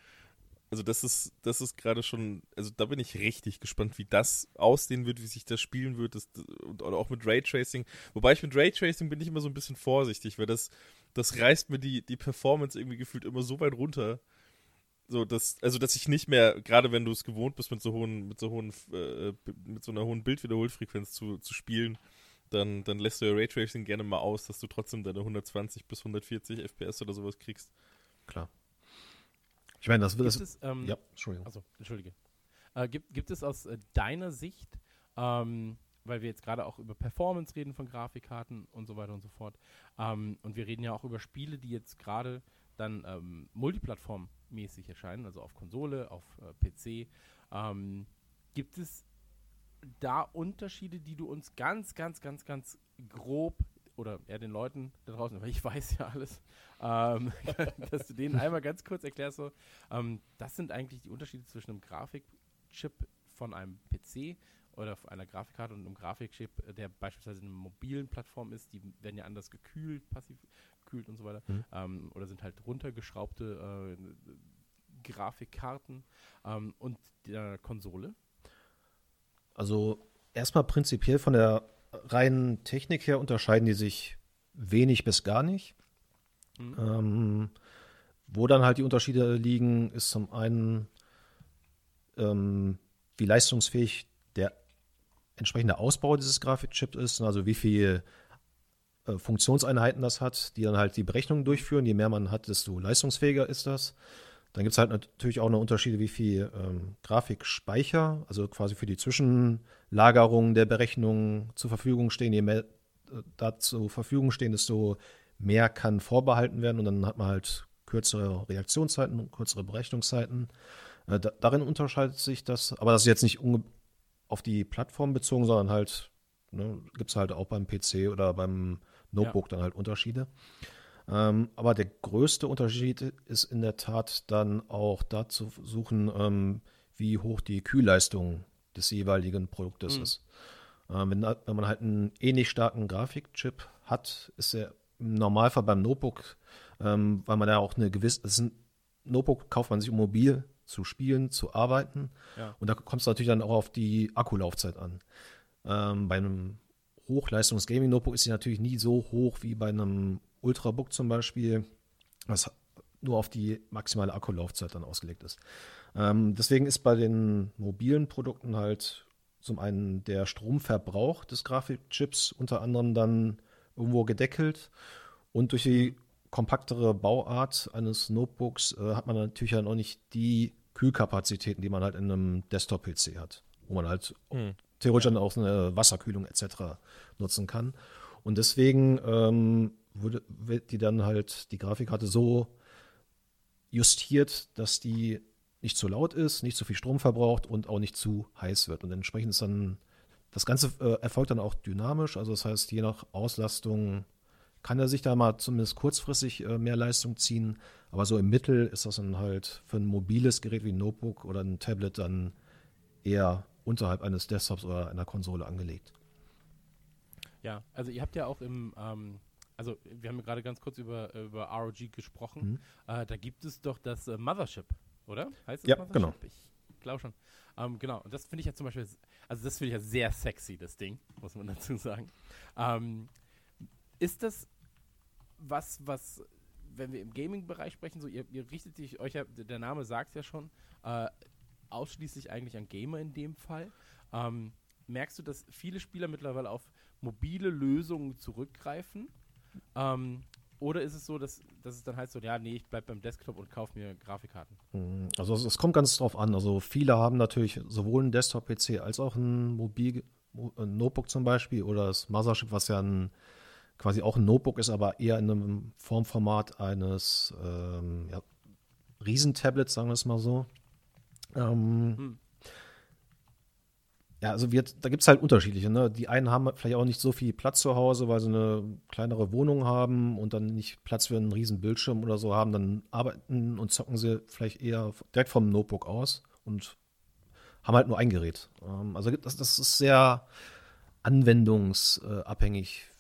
Also das ist, das ist gerade schon, also da bin ich richtig gespannt, wie das aussehen wird, wie sich das spielen wird, das, oder auch mit Raytracing. Wobei ich mit Raytracing bin ich immer so ein bisschen vorsichtig, weil das, das reißt mir die, die Performance irgendwie gefühlt immer so weit runter. So, dass, also dass ich nicht mehr, gerade wenn du es gewohnt bist, mit so hohen, mit so hohen, äh, mit so einer hohen Bildwiederholfrequenz zu, zu spielen, dann, dann lässt du ja Raytracing gerne mal aus, dass du trotzdem deine 120 bis 140 FPS oder sowas kriegst. Klar. Ich meine, das wird es. Es, ähm, ja, Entschuldigung. Also, Entschuldige. Äh, gibt, gibt es aus äh, deiner Sicht ähm, weil wir jetzt gerade auch über Performance reden von Grafikkarten und so weiter und so fort. Ähm, und wir reden ja auch über Spiele, die jetzt gerade dann ähm, multiplattformmäßig erscheinen, also auf Konsole, auf äh, PC. Ähm, gibt es da Unterschiede, die du uns ganz, ganz, ganz, ganz grob oder eher den Leuten da draußen, weil ich weiß ja alles, ähm, <laughs> dass du denen einmal ganz kurz erklärst, so, ähm, das sind eigentlich die Unterschiede zwischen einem Grafikchip von einem PC oder auf einer Grafikkarte und einem Grafikchip, äh, der beispielsweise in einer mobilen Plattform ist, die werden ja anders gekühlt, passiv gekühlt und so weiter, mhm. ähm, oder sind halt runtergeschraubte äh, Grafikkarten ähm, und der Konsole? Also erstmal prinzipiell von der reinen Technik her unterscheiden die sich wenig bis gar nicht. Mhm. Ähm, wo dann halt die Unterschiede liegen, ist zum einen, ähm, wie leistungsfähig der entsprechende Ausbau dieses Grafikchips ist, also wie viele äh, Funktionseinheiten das hat, die dann halt die Berechnungen durchführen. Je mehr man hat, desto leistungsfähiger ist das. Dann gibt es halt natürlich auch noch Unterschiede, wie viel ähm, Grafikspeicher, also quasi für die Zwischenlagerung der Berechnungen zur Verfügung stehen. Je mehr äh, da zur Verfügung stehen, desto mehr kann vorbehalten werden und dann hat man halt kürzere Reaktionszeiten und kürzere Berechnungszeiten. Äh, da, darin unterscheidet sich das, aber das ist jetzt nicht auf die Plattform bezogen, sondern halt, ne, gibt es halt auch beim PC oder beim Notebook ja. dann halt Unterschiede. Ähm, aber der größte Unterschied ist in der Tat dann auch da zu suchen, ähm, wie hoch die Kühlleistung des jeweiligen Produktes mhm. ist. Ähm, wenn, wenn, man halt einen ähnlich starken Grafikchip hat, ist er im Normalfall beim Notebook, ähm, weil man da auch eine gewisse, das ist ein Notebook kauft man sich um mobil zu spielen, zu arbeiten. Ja. Und da kommt es natürlich dann auch auf die Akkulaufzeit an. Ähm, bei einem Hochleistungs-Gaming-Notebook ist sie natürlich nie so hoch wie bei einem Ultrabook zum Beispiel, was nur auf die maximale Akkulaufzeit dann ausgelegt ist. Ähm, deswegen ist bei den mobilen Produkten halt zum einen der Stromverbrauch des Grafikchips unter anderem dann irgendwo gedeckelt und durch die kompaktere Bauart eines Notebooks äh, hat man natürlich dann auch nicht die Kühlkapazitäten, die man halt in einem Desktop-PC hat, wo man halt hm. theoretisch dann auch eine Wasserkühlung etc. nutzen kann. Und deswegen ähm, wurde, wird die dann halt die Grafikkarte so justiert, dass die nicht zu laut ist, nicht zu viel Strom verbraucht und auch nicht zu heiß wird. Und entsprechend ist dann, das Ganze äh, erfolgt dann auch dynamisch. Also das heißt, je nach Auslastung kann er sich da mal zumindest kurzfristig äh, mehr Leistung ziehen. Aber so im Mittel ist das dann halt für ein mobiles Gerät wie ein Notebook oder ein Tablet dann eher unterhalb eines Desktops oder einer Konsole angelegt. Ja, also ihr habt ja auch im, ähm, also wir haben gerade ganz kurz über, über ROG gesprochen. Mhm. Äh, da gibt es doch das äh, Mothership, oder? Heißt das ja, Mothership? genau. Ich glaube schon. Ähm, genau, und das finde ich ja zum Beispiel, also das finde ich ja sehr sexy, das Ding, muss man <laughs> dazu sagen. Ähm, ist das was, was, wenn wir im Gaming-Bereich sprechen, so ihr, ihr richtet sich, euch der Name sagt ja schon, äh, ausschließlich eigentlich an Gamer in dem Fall. Ähm, merkst du, dass viele Spieler mittlerweile auf mobile Lösungen zurückgreifen? Ähm, oder ist es so, dass, dass es dann heißt so, ja, nee, ich bleibe beim Desktop und kaufe mir Grafikkarten? Hm, also es, kommt ganz drauf an. Also viele haben natürlich sowohl einen Desktop-PC als auch ein Mobil ein Notebook zum Beispiel oder das Mothership, was ja ein, quasi auch ein Notebook ist, aber eher in einem Formformat eines ähm, ja, Riesentablets, sagen wir es mal so. Ähm, hm. Ja, also wir, da gibt es halt unterschiedliche. Ne? Die einen haben vielleicht auch nicht so viel Platz zu Hause, weil sie eine kleinere Wohnung haben und dann nicht Platz für einen riesen Bildschirm oder so haben. Dann arbeiten und zocken sie vielleicht eher direkt vom Notebook aus und haben halt nur ein Gerät. Ähm, also das, das ist sehr anwendungsabhängig,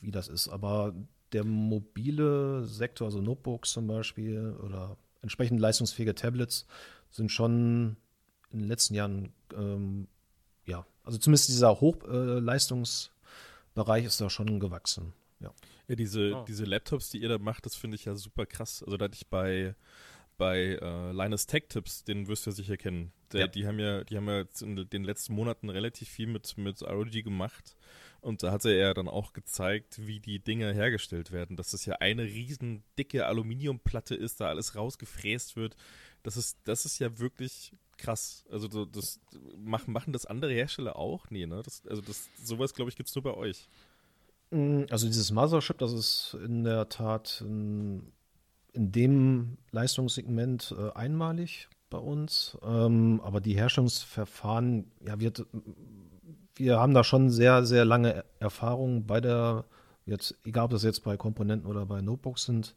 wie das ist. Aber der mobile Sektor, also Notebooks zum Beispiel oder entsprechend leistungsfähige Tablets, sind schon in den letzten Jahren ähm, ja, also zumindest dieser Hochleistungsbereich ist da schon gewachsen. Ja, ja diese, oh. diese Laptops, die ihr da macht, das finde ich ja super krass. Also da hatte ich bei bei äh, Linus Tech Tips, den wirst du ja sicher kennen. Der, ja. Die haben ja, die haben ja jetzt in den letzten Monaten relativ viel mit, mit ROG gemacht. Und da hat er dann auch gezeigt, wie die Dinge hergestellt werden. Dass das ja eine riesen dicke Aluminiumplatte ist, da alles rausgefräst wird. Das ist, das ist ja wirklich krass. Also so, das machen, machen das andere Hersteller auch? Nee, ne? Das, also das, sowas, glaube ich, gibt es nur bei euch. Mm, also dieses Mothership, das ist in der Tat in, in dem Leistungssegment äh, einmalig bei uns. Ähm, aber die Herstellungsverfahren, ja, wir, wir haben da schon sehr, sehr lange Erfahrung bei der, jetzt, egal ob das jetzt bei Komponenten oder bei Notebooks sind.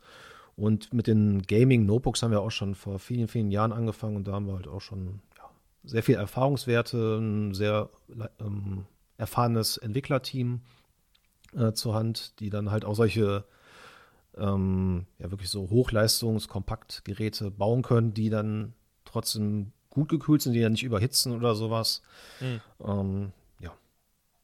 Und mit den Gaming-Notebooks haben wir auch schon vor vielen, vielen Jahren angefangen und da haben wir halt auch schon ja, sehr viel Erfahrungswerte, ein sehr ähm, erfahrenes Entwicklerteam äh, zur Hand, die dann halt auch solche ähm, ja wirklich so Hochleistungs-Kompaktgeräte bauen können, die dann trotzdem gut gekühlt sind, die dann nicht überhitzen oder sowas. Mhm. Ähm,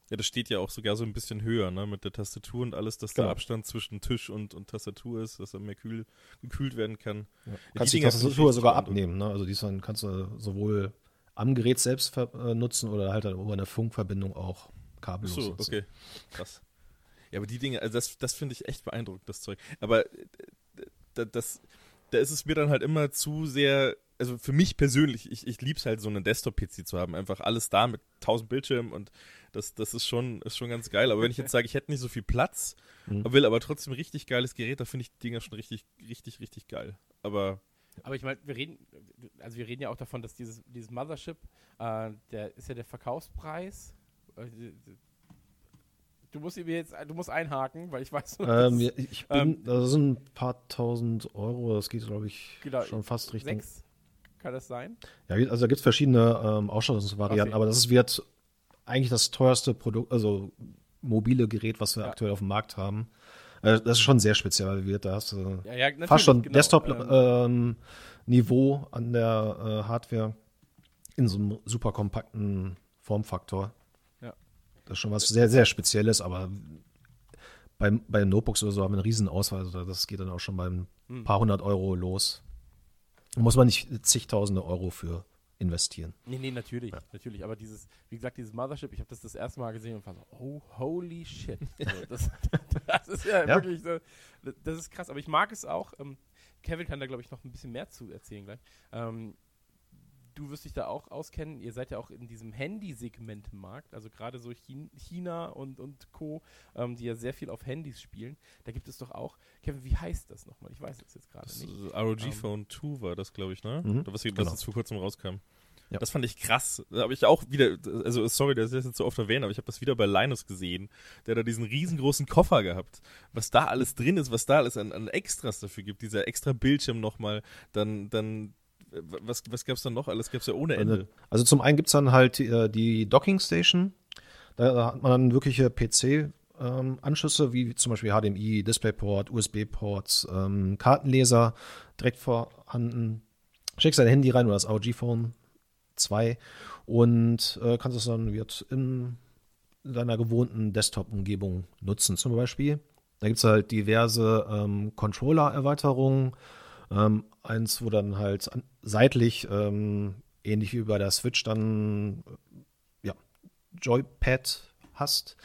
ja, das steht ja auch sogar so ein bisschen höher, ne, mit der Tastatur und alles, dass genau. der Abstand zwischen Tisch und, und Tastatur ist, dass er mehr kühl, gekühlt werden kann. Ja. Ja, kannst die, die Tastatur sogar abnehmen, ne? Also die dann kannst du sowohl am Gerät selbst äh, nutzen oder halt über eine Funkverbindung auch kabellos so, nutzen. okay. Krass. Ja, aber die Dinge, also das, das finde ich echt beeindruckend, das Zeug. Aber äh, das, da ist es mir dann halt immer zu sehr also für mich persönlich, ich, ich liebe es halt, so einen Desktop-PC zu haben. Einfach alles da mit 1000 Bildschirmen und das, das ist, schon, ist schon ganz geil. Aber wenn ich jetzt <laughs> sage, ich hätte nicht so viel Platz, mhm. will aber trotzdem ein richtig geiles Gerät, da finde ich die Dinger schon richtig, richtig, richtig geil. Aber. Aber ich meine, wir reden, also wir reden ja auch davon, dass dieses, dieses Mothership, äh, der ist ja der Verkaufspreis. Äh, du musst mir jetzt, du musst einhaken, weil ich weiß. Ähm, ja, ich bin, ähm, das sind ein paar tausend Euro. Das geht, glaube ich, genau, schon fast Richtung. Sechs, kann das sein? Ja, also da gibt es verschiedene ähm, Ausstattungsvarianten, okay. aber das ist, wird eigentlich das teuerste Produkt, also mobile Gerät, was wir ja. aktuell auf dem Markt haben. Äh, das ist schon sehr wir da hast du ja, ja, fast schon genau. Desktop-Niveau ähm, an der äh, Hardware in so einem super kompakten Formfaktor. Ja. Das ist schon was sehr, sehr Spezielles, aber bei, bei Notebooks oder so haben wir eine riesen Auswahl. Also das geht dann auch schon bei ein hm. paar hundert Euro los. Da muss man nicht zigtausende Euro für investieren. Nee, nee, natürlich, ja. natürlich. Aber dieses, wie gesagt, dieses Mothership, ich habe das das erste Mal gesehen und war so, oh, holy shit. <laughs> Also das, das, ist ja, ja, wirklich so, das ist krass. Aber ich mag es auch. Ähm, Kevin kann da, glaube ich, noch ein bisschen mehr zu erzählen gleich. Ähm, du wirst dich da auch auskennen. Ihr seid ja auch in diesem Handy-Segment im Markt, also gerade so Chin China und, und Co., ähm, die ja sehr viel auf Handys spielen. Da gibt es doch auch, Kevin, wie heißt das nochmal? Ich weiß es jetzt gerade nicht. ROG ähm, Phone 2 war das, glaube ich, ne? Mhm, was, was genau. jetzt vor kurzem rauskam. Ja. Das fand ich krass. Da habe ich auch wieder, also sorry, dass ich das jetzt so oft erwähne, aber ich habe das wieder bei Linus gesehen. Der da diesen riesengroßen Koffer gehabt. Was da alles drin ist, was da alles an, an Extras dafür gibt. Dieser extra Bildschirm nochmal, dann, dann was, was gab es dann noch alles? Gab es ja ohne Ende. Also zum einen gibt es dann halt äh, die Docking Station. Da hat man dann wirkliche PC ähm, wie zum Beispiel HDMI, DisplayPort, USB-Ports, ähm, Kartenleser direkt vorhanden. Steckst dein Handy rein oder das ROG-Phone 2 und äh, kannst es dann wird in deiner gewohnten Desktop-Umgebung nutzen zum Beispiel. Da gibt es halt diverse ähm, Controller-Erweiterungen. Ähm, eins, wo dann halt seitlich, ähm, ähnlich wie bei der Switch, dann ja, Joypad hast.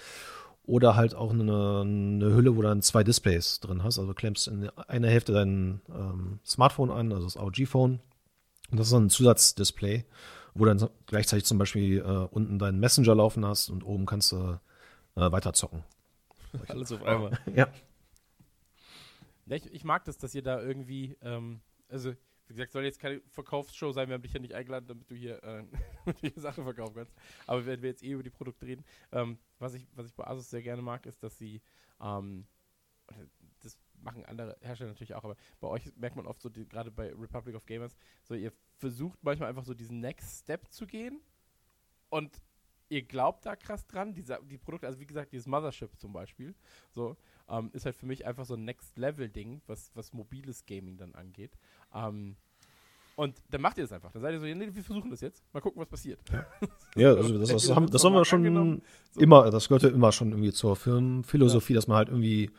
Oder halt auch eine, eine, Hülle, wo dann zwei Displays drin hast. Also klemmst in einer Hälfte dein ähm, Smartphone an, also das ROG-Phone. Und das ist dann ein Zusatzdisplay, wo dann gleichzeitig zum Beispiel äh, unten deinen Messenger laufen hast und oben kannst du äh, weiter zocken. <laughs> Alles auf einmal. ja. Ja, ich, ich, mag das, dass ihr da irgendwie, ähm, also wie gesagt, soll jetzt keine Verkaufsshow sein, wir haben dich ja nicht eingeladen, damit du hier, äh, <laughs> Sachen verkaufen kannst. Aber wenn wir jetzt eh über die Produkte reden, ähm, was, ich, was ich bei Asus sehr gerne mag, ist, dass sie, ähm, das machen andere Hersteller natürlich auch, aber bei euch merkt man oft so, gerade bei Republic of Gamers, so ihr versucht manchmal einfach so diesen Next Step zu gehen und ihr glaubt da krass dran, diese, die Produkte, also wie gesagt, dieses Mothership zum Beispiel, so, ähm, ist halt für mich einfach so ein Next-Level-Ding, was, was mobiles Gaming dann angeht. Ähm, und dann macht ihr das einfach. Dann seid ihr so, nee, wir versuchen das jetzt. Mal gucken, was passiert. Ja, <laughs> also das, das, haben, das haben wir schon so. immer, das gehört ja immer schon irgendwie zur Firmenphilosophie, ja. dass man halt irgendwie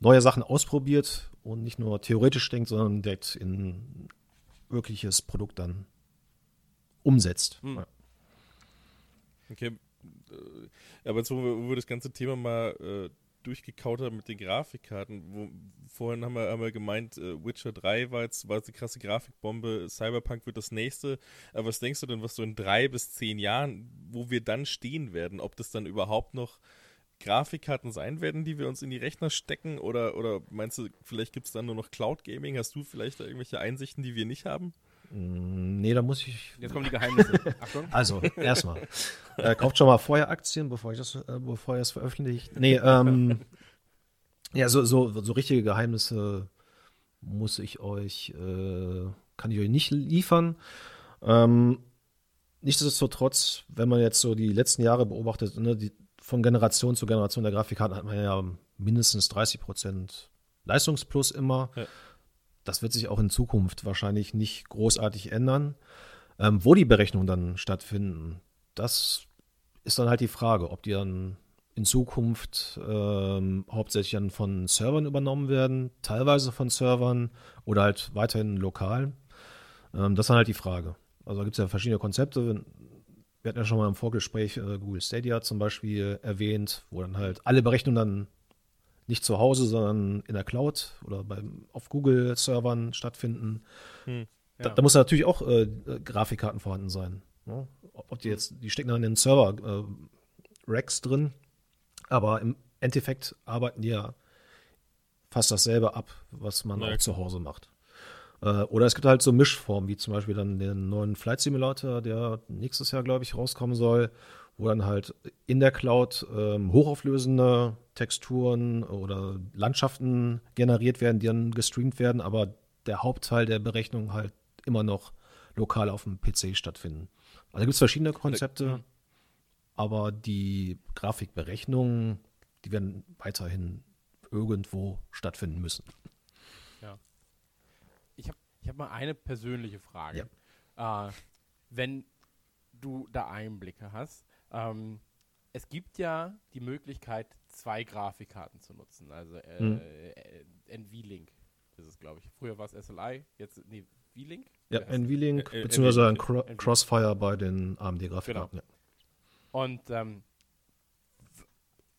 neue Sachen ausprobiert und nicht nur theoretisch denkt, sondern direkt in wirkliches Produkt dann umsetzt. Hm. Ja. Okay. Äh, aber jetzt, wo wir, wo wir das ganze Thema mal äh, durchgekaut haben mit den Grafikkarten, wo, vorhin haben wir, haben wir gemeint, äh, Witcher 3 war jetzt, war eine krasse Grafikbombe, Cyberpunk wird das nächste. Aber was denkst du denn, was so in drei bis zehn Jahren, wo wir dann stehen werden? Ob das dann überhaupt noch Grafikkarten sein werden, die wir uns in die Rechner stecken? Oder, oder meinst du, vielleicht gibt es dann nur noch Cloud Gaming? Hast du vielleicht irgendwelche Einsichten, die wir nicht haben? Mm, nee, da muss ich. Jetzt kommen die Geheimnisse. <laughs> Achtung. Also, <laughs> erstmal. äh, kauft schon mal vorher Aktien, bevor ich das, äh, bevor ihr es veröffentlicht. Nee, ähm, <laughs> ja, so, so, so richtige Geheimnisse muss ich euch, äh, kann ich euch nicht liefern. Ähm, nichtsdestotrotz, wenn man jetzt so die letzten Jahre beobachtet, ne, die, von Generation zu Generation der Grafikkarten hat man ja mindestens 30 Prozent Leistungsplus immer. Ja. Das wird sich auch in Zukunft wahrscheinlich nicht großartig ändern. Ähm, wo die Berechnungen dann stattfinden, das ist dann halt die Frage, ob die dann in Zukunft ähm, hauptsächlich dann von Servern übernommen werden, teilweise von Servern oder halt weiterhin lokal. Ähm, das ist dann halt die Frage. Also da gibt es ja verschiedene Konzepte. Wir hatten ja schon mal im Vorgespräch äh, Google Stadia zum Beispiel erwähnt, wo dann halt alle Berechnungen dann nicht zu Hause, sondern in der Cloud oder beim, auf Google-Servern stattfinden. Hm, ja. da, da, muss natürlich auch äh, Grafikkarten vorhanden sein. Ne? Ob die jetzt, die stecken dann in den Server-Racks äh, drin, aber im Endeffekt arbeiten die ja fast dasselbe ab, was man ja, auch zu Hause macht. Äh, oder es gibt halt so Mischformen, wie zum Beispiel dann den neuen Flight Simulator, der nächstes Jahr, glaube ich, rauskommen soll, wo dann halt in der Cloud ähm, hochauflösende Texturen oder Landschaften generiert werden, die dann gestreamt werden, aber der Hauptteil der Berechnung halt immer noch lokal auf dem PC stattfinden. Also gibt es verschiedene Konzepte, aber die Grafikberechnungen, die werden weiterhin irgendwo stattfinden müssen. Ja. Ich habe ich hab mal eine persönliche Frage. Ja. Äh, wenn du da Einblicke hast, ähm, es gibt ja die Möglichkeit, zwei Grafikkarten zu nutzen. Also äh, hm. äh, NV-Link ist es, glaube ich. Früher war es SLI, jetzt, nee, V-Link? Ja, NV-Link, äh, beziehungsweise ein Cro Crossfire bei den AMD-Grafikkarten. Genau. Ja. Und ähm,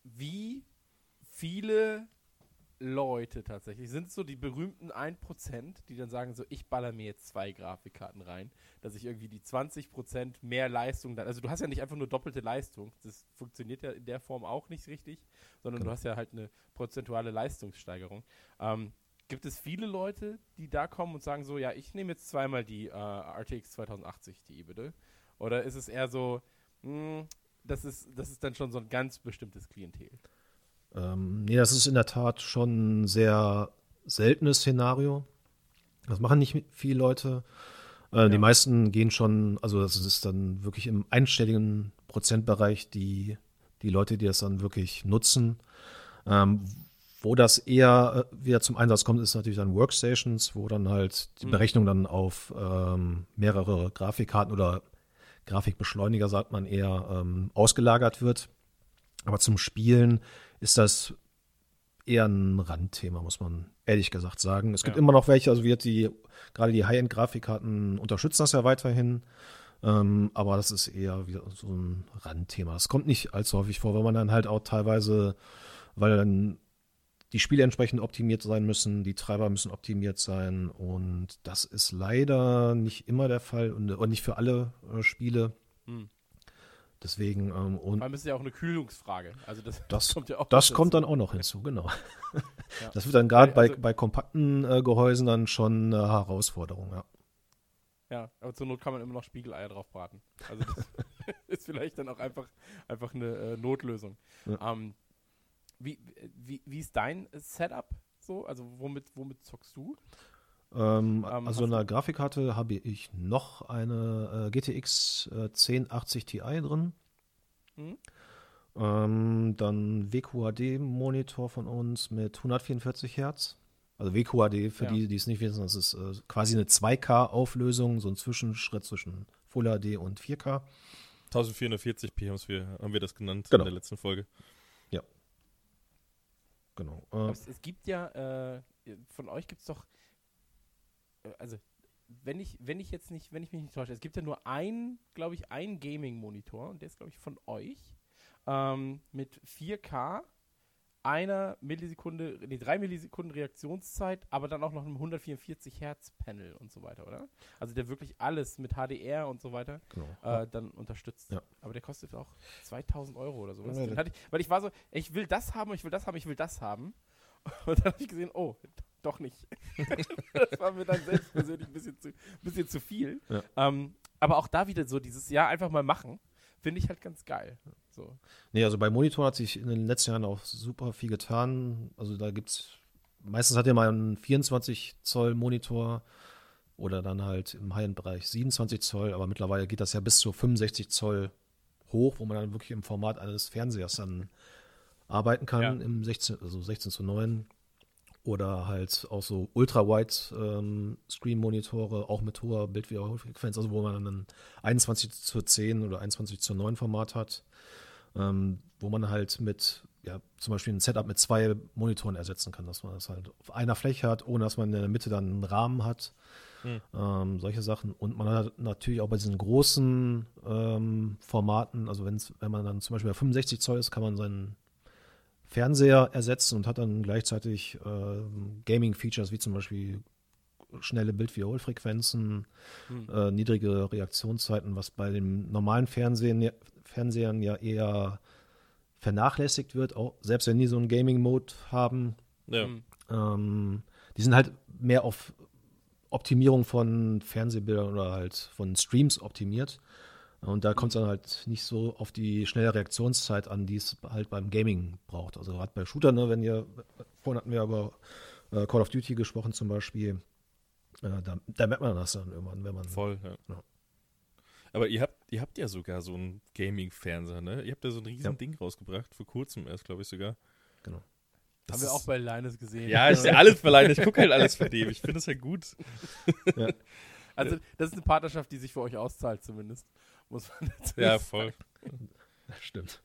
wie viele Leute tatsächlich? Sind es so die berühmten 1%, die dann sagen so, ich baller mir jetzt zwei Grafikkarten rein, dass ich irgendwie die 20% mehr Leistung dann, also du hast ja nicht einfach nur doppelte Leistung, das funktioniert ja in der Form auch nicht richtig, sondern Genau. du hast ja halt eine prozentuale Leistungssteigerung. Ähm, gibt es viele Leute, die da kommen und sagen so, ja, ich nehme jetzt zweimal die äh, RTX 2080 Ti bitte? Oder ist es eher so, mh, das ist, das ist dann schon so ein ganz bestimmtes Klientel? Ähm, nee, das ist in der Tat schon ein sehr seltenes Szenario. Das machen nicht viele Leute. Äh, Die meisten gehen schon, also das ist dann wirklich im einstelligen Prozentbereich die, die Leute, die das dann wirklich nutzen. Ähm, wo das eher äh, wieder zum Einsatz kommt, ist natürlich dann Workstations, wo dann halt die Berechnung dann auf ähm, mehrere Grafikkarten oder Grafikbeschleuniger, sagt man eher, ähm, ausgelagert wird. Aber zum Spielen ist das eher ein Randthema, muss man ehrlich gesagt sagen. Es gibt Ja. immer noch welche, also wird die, gerade die High-End-Grafikkarten unterstützen das ja weiterhin. Ähm, aber das ist eher wieder so ein Randthema. Es kommt nicht allzu häufig vor, weil man dann halt auch teilweise, weil dann die Spiele entsprechend optimiert sein müssen, die Treiber müssen optimiert sein und das ist leider nicht immer der Fall und, und nicht für alle äh, Spiele. Hm. Deswegen, ähm, und Vor allem ist es ja auch eine Kühlungsfrage. Also das, <laughs> Das- kommt ja auch das kommt dann auch noch hinzu, genau. <laughs> Ja. Das wird dann gerade bei, Also- bei kompakten äh, Gehäusen dann schon eine Herausforderung, ja. Ja, aber zur Not kann man immer noch Spiegeleier drauf braten. Also das <laughs> ist vielleicht dann auch einfach, einfach eine äh, Notlösung. Ja. Ähm, wie, wie, wie ist dein Setup so? Also womit, womit zockst du? Ähm, Ähm, also in der Grafikkarte habe ich noch eine äh, GTX äh, 1080 Ti drin. Mhm. Ähm, dann WQHD-Monitor von uns mit 144 Hertz. Also WQHD, für Ja. die, die es nicht wissen, das ist äh, quasi eine 2K-Auflösung, so ein Zwischenschritt zwischen Full HD und 4K. 1440p haben's wir, haben wir das genannt Genau. in der letzten Folge. Genau. Aber Äh, Es, es gibt ja, äh, von euch gibt es doch, also wenn ich, wenn ich jetzt nicht, wenn ich mich nicht täusche, es gibt ja nur ein, glaube ich, ein Gaming-Monitor und der ist, glaube ich, von euch ähm, mit 4K, einer Millisekunde, nee, drei Millisekunden Reaktionszeit, aber dann auch noch einem 144 Hertz Panel und so weiter, oder? Also der wirklich alles mit HDR und so weiter genau. äh, dann unterstützt. Ja. Aber der kostet auch 2000 Euro oder sowas. Ja, ich, weil ich war so, ich will das haben, ich will das haben, ich will das haben. <laughs> Und dann habe ich gesehen, oh, doch nicht. <laughs> das war mir dann selbst persönlich ein bisschen zu, bisschen zu viel. Ja. Ähm, aber auch da wieder so dieses Jahr einfach mal machen, finde ich halt ganz geil. So. Nee, also bei Monitor hat sich in den letzten Jahren auch super viel getan. Also da gibt's meistens hat er mal einen 24 Zoll Monitor oder dann halt im High-End-Bereich 27 Zoll, aber mittlerweile geht das ja bis zu 65 Zoll hoch, wo man dann wirklich im Format eines Fernsehers dann arbeiten kann, Ja. im 16, also 16 zu 9. Oder halt auch so Ultra-Wide ähm, auch mit hoher Bildwiederholfrequenz, also wo man dann 21 zu 10 oder 21 zu 9 Format hat, ähm, wo man halt mit, ja, zum Beispiel ein Setup mit zwei Monitoren ersetzen kann, dass man das halt auf einer Fläche hat, ohne dass man in der Mitte dann einen Rahmen hat. Hm. Ähm, solche Sachen. Und man hat natürlich auch bei diesen großen ähm, Formaten, also wenn's, wenn man dann zum Beispiel bei 65 Zoll ist, kann man seinen Fernseher ersetzen und hat dann gleichzeitig ähm, Gaming-Features wie zum Beispiel schnelle Bildwiederholfrequenzen, Hm. äh, niedrige Reaktionszeiten, was bei dem normalen Fernsehen, Fernsehern ja eher vernachlässigt wird, auch selbst wenn die so einen Gaming-Mode haben. Ja. Hm. Ähm, die sind halt mehr auf Optimierung von Fernsehbildern oder halt von Streams optimiert. Und da kommt es dann halt nicht so auf die schnelle Reaktionszeit an, die es halt beim Gaming braucht. Also gerade bei Shooter, ne, wenn ihr, vorhin hatten wir über äh, Call of Duty gesprochen zum Beispiel, äh, da, da merkt man das dann irgendwann, wenn man. Voll, ja. Ja. Aber ihr habt, ihr habt ja sogar so einen Gaming-Fernseher, ne? Ihr habt ja so ein riesen Ja. Ding rausgebracht, vor kurzem erst, glaube ich sogar. Genau. Das Haben wir auch bei Linus gesehen. Ja, ist ja alles verleihen. Ich gucke halt alles von dem. Ich finde es ja gut. Also das ist eine Partnerschaft, die sich für euch auszahlt zumindest. Muss man dazu Ja, sagen. voll. Stimmt.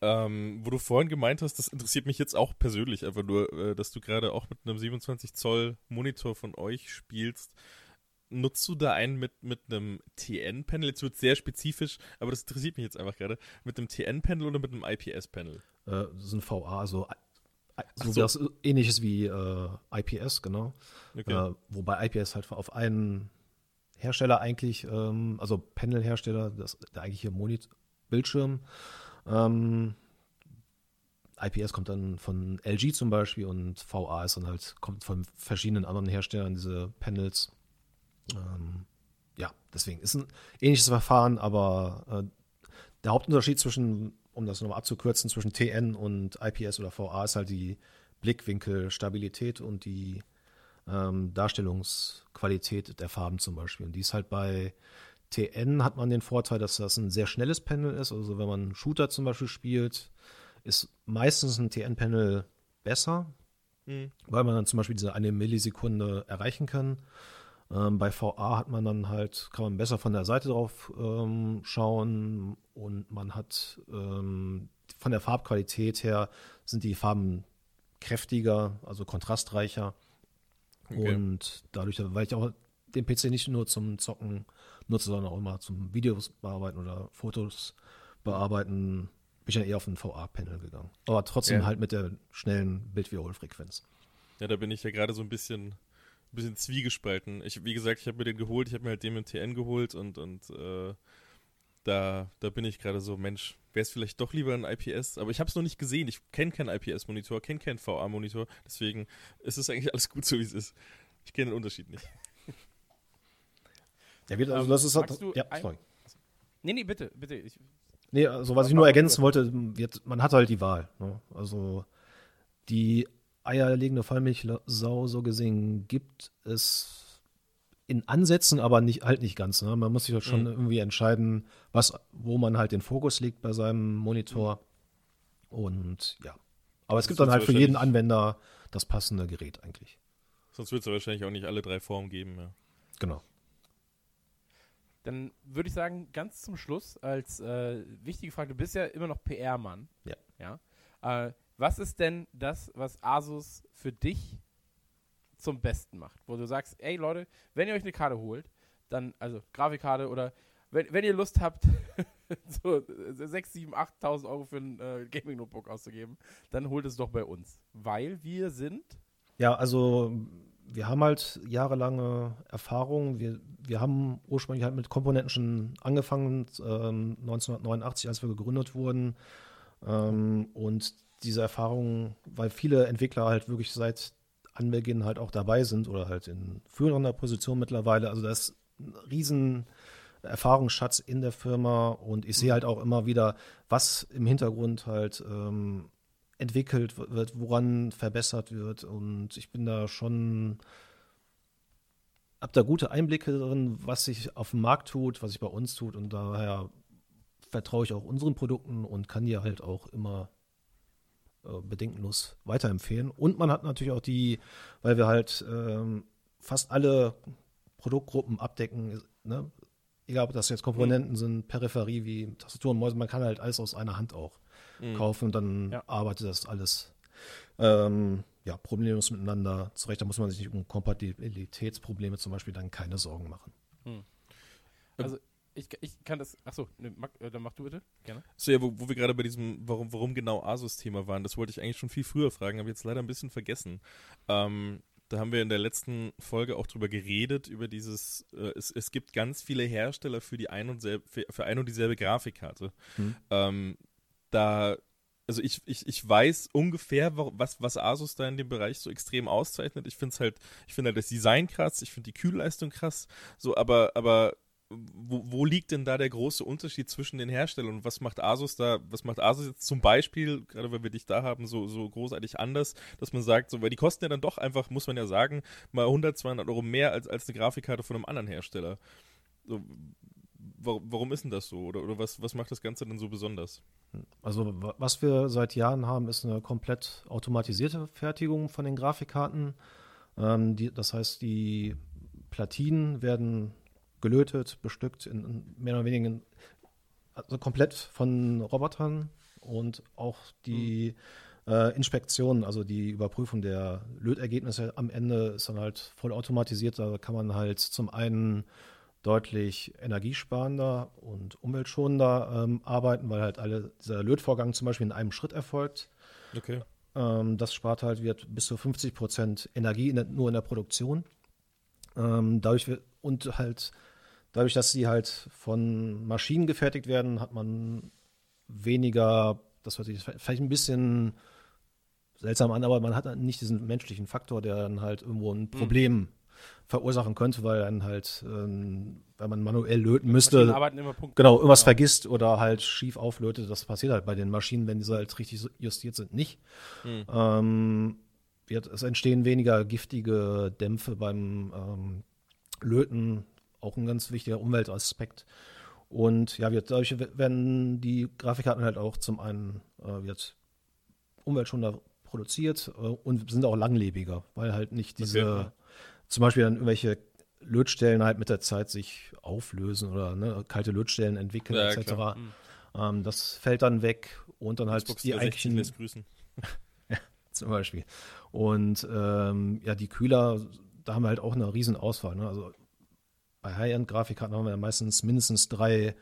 Ähm, wo du vorhin gemeint hast, das interessiert mich jetzt auch persönlich einfach nur, äh, dass du gerade auch mit einem 27 Zoll Monitor von euch spielst. Nutzt du da einen mit, mit einem TN-Panel? Jetzt wird es sehr spezifisch, aber das interessiert mich jetzt einfach gerade. Mit einem TN-Panel oder mit einem IPS-Panel? Äh, das ist ein VA, also so, so. Das, ähnliches wie äh, IPS, genau. Okay. Äh, wobei IPS halt auf einen Hersteller eigentlich, ähm, also Panel-Hersteller, der eigentliche Monitor, Bildschirm. Ähm, IPS kommt dann von LG zum Beispiel und VA ist dann halt, kommt von verschiedenen anderen Herstellern, diese Panels. Ähm, ja, deswegen ist ein ähnliches Verfahren, aber äh, der Hauptunterschied zwischen, um das nochmal abzukürzen, zwischen TN und IPS oder VA ist halt die Blickwinkelstabilität und die ähm, Darstellungsqualität der Farben zum Beispiel. Und die ist halt bei TN hat man den Vorteil, dass das ein sehr schnelles Panel ist. Also wenn man einen Shooter zum Beispiel spielt, ist meistens ein TN-Panel besser, mhm. weil man dann zum Beispiel diese eine Millisekunde erreichen kann. Ähm, bei VA hat man dann halt, kann man besser von der Seite drauf ähm, schauen und man hat ähm, von der Farbqualität her sind die Farben kräftiger, also kontrastreicher. Okay. Und dadurch, weil ich auch den PC nicht nur zum Zocken nutze, sondern auch immer zum Videos bearbeiten oder Fotos bearbeiten, bin ich dann eher auf ein VA-Panel gegangen. Aber trotzdem ja. halt mit der schnellen Bildwiederholfrequenz. Ja, da bin ich ja gerade so ein bisschen, ein bisschen zwiegespalten. Ich, wie gesagt, ich habe mir den geholt, ich habe mir halt den mit TN geholt und, und äh, da, da bin ich gerade so, Mensch, wäre es vielleicht doch lieber ein IPS, aber ich habe es noch nicht gesehen. Ich kenne keinen IPS-Monitor, kenne keinen VA-Monitor, deswegen ist es eigentlich alles gut so, wie es ist. Ich kenne den Unterschied nicht. Ja, wird, also das ist halt, ja, sorry. Nee, nee, bitte, bitte. Ich, nee, also was ich nur ergänzen wollte, wird, man hat halt die Wahl. Ne? Also die eierlegende Fallmilchsau so gesehen gibt es in Ansätzen, aber nicht, halt nicht ganz. Ne? Man muss sich halt schon mhm. irgendwie entscheiden, was, wo man halt den Fokus legt bei seinem Monitor. Und ja. Aber es das gibt dann halt für jeden Anwender das passende Gerät eigentlich. Sonst wird es wahrscheinlich auch nicht alle drei Formen geben, ja. Genau. Dann würde ich sagen, ganz zum Schluss als äh, wichtige Frage, du bist ja immer noch PR-Mann. Ja. ja? Äh, was ist denn das, was Asus für dich zum Besten macht? Wo du sagst, ey Leute, wenn ihr euch eine Karte holt, dann, also Grafikkarte oder wenn, wenn ihr Lust habt, <laughs> so 6, 7, 8.000 Euro für ein äh, Gaming-Notebook auszugeben, dann holt es doch bei uns. Weil wir sind. Ja, also wir haben halt jahrelange Erfahrung. Wir, wir haben ursprünglich halt mit Komponenten schon angefangen, ähm, 1989, als wir gegründet wurden. Ähm, und diese Erfahrung, weil viele Entwickler halt wirklich seit Anbeginn halt auch dabei sind oder halt in führender Position mittlerweile. Also da ist ein riesen Erfahrungsschatz in der Firma und ich sehe halt auch immer wieder, was im Hintergrund halt ähm, entwickelt wird, woran verbessert wird. Und ich bin da schon, hab da gute Einblicke drin, was sich auf dem Markt tut, was sich bei uns tut. Und daher vertraue ich auch unseren Produkten und kann die halt auch immer äh, bedenkenlos weiterempfehlen. Und man hat natürlich auch die, weil wir halt ähm, fast alle Produktgruppen abdecken, ne? egal ob das jetzt Komponenten mhm. sind, Peripherie wie Tastatur und Mäuse, man kann halt alles aus einer Hand auch mhm. kaufen und dann ja. arbeitet das alles ähm, ja, problemlos miteinander zurecht. Da muss man sich nicht um Kompatibilitätsprobleme zum Beispiel dann keine Sorgen machen. Mhm. Also ich, ich kann das, achso, ne, äh, dann mach du bitte, gerne. So, ja, wo, wo wir gerade bei diesem, warum, warum genau Asus-Thema waren, das wollte ich eigentlich schon viel früher fragen, habe jetzt leider ein bisschen vergessen. Ähm, da haben wir in der letzten Folge auch drüber geredet, über dieses, äh, es, es gibt ganz viele Hersteller für die ein und selbe, für, für ein und dieselbe Grafikkarte. Hm. Ähm, da, also ich, ich, ich weiß ungefähr, was, was Asus da in dem Bereich so extrem auszeichnet. Ich finde es halt, ich finde halt das Design krass, ich finde die Kühlleistung krass, so, aber, aber wo, wo, liegt denn da der große Unterschied zwischen den Herstellern und was macht Asus da, was macht Asus jetzt zum Beispiel, gerade weil wir dich da haben, so, so großartig anders, dass man sagt, so, weil die kosten ja dann doch einfach, muss man ja sagen, mal 100, 200 Euro mehr als, als eine Grafikkarte von einem anderen Hersteller. So, warum ist denn das so? Oder, oder was, was macht das Ganze denn so besonders? Also, was wir seit Jahren haben, ist eine komplett automatisierte Fertigung von den Grafikkarten. Ähm, die, das heißt, die Platinen werden gelötet, bestückt, in, in mehr oder weniger also komplett von Robotern und auch die mhm. äh, Inspektion, also die Überprüfung der Lötergebnisse am Ende ist dann halt voll automatisiert. Da kann man halt zum einen deutlich energiesparender und umweltschonender ähm, arbeiten, weil halt alle dieser Lötvorgang zum Beispiel in einem Schritt erfolgt. Okay. Ähm, das spart halt wird bis zu 50 Prozent Energie in der, nur in der Produktion. Ähm, dadurch wird, und halt dadurch, dass sie halt von Maschinen gefertigt werden, hat man weniger, das hört sich vielleicht ein bisschen seltsam an, aber man hat nicht diesen menschlichen Faktor, der dann halt irgendwo ein Problem mhm. verursachen könnte, weil dann halt, ähm, wenn man manuell löten müsste, genau, irgendwas genau. vergisst oder halt schief auflötet, das passiert halt bei den Maschinen, wenn diese halt richtig justiert sind, nicht. Mhm. Ähm, wird, es entstehen weniger giftige Dämpfe beim ähm, Löten, auch ein ganz wichtiger Umweltaspekt. Und ja, wird, dadurch werden die Grafikkarten halt auch zum einen äh, wird umweltschonender produziert äh, und sind auch langlebiger, weil halt nicht diese, okay. zum Beispiel dann irgendwelche Lötstellen halt mit der Zeit sich auflösen oder ne, kalte Lötstellen entwickeln ja, etc. Mhm. Ähm, das fällt dann weg und dann halt Xbox die eigentlichen. grüßen. <laughs> ja, zum Beispiel. Und ähm, ja, die Kühler, da haben wir halt auch eine riesen Auswahl. Ne? Also bei High-End-Grafikkarten haben wir ja meistens mindestens drei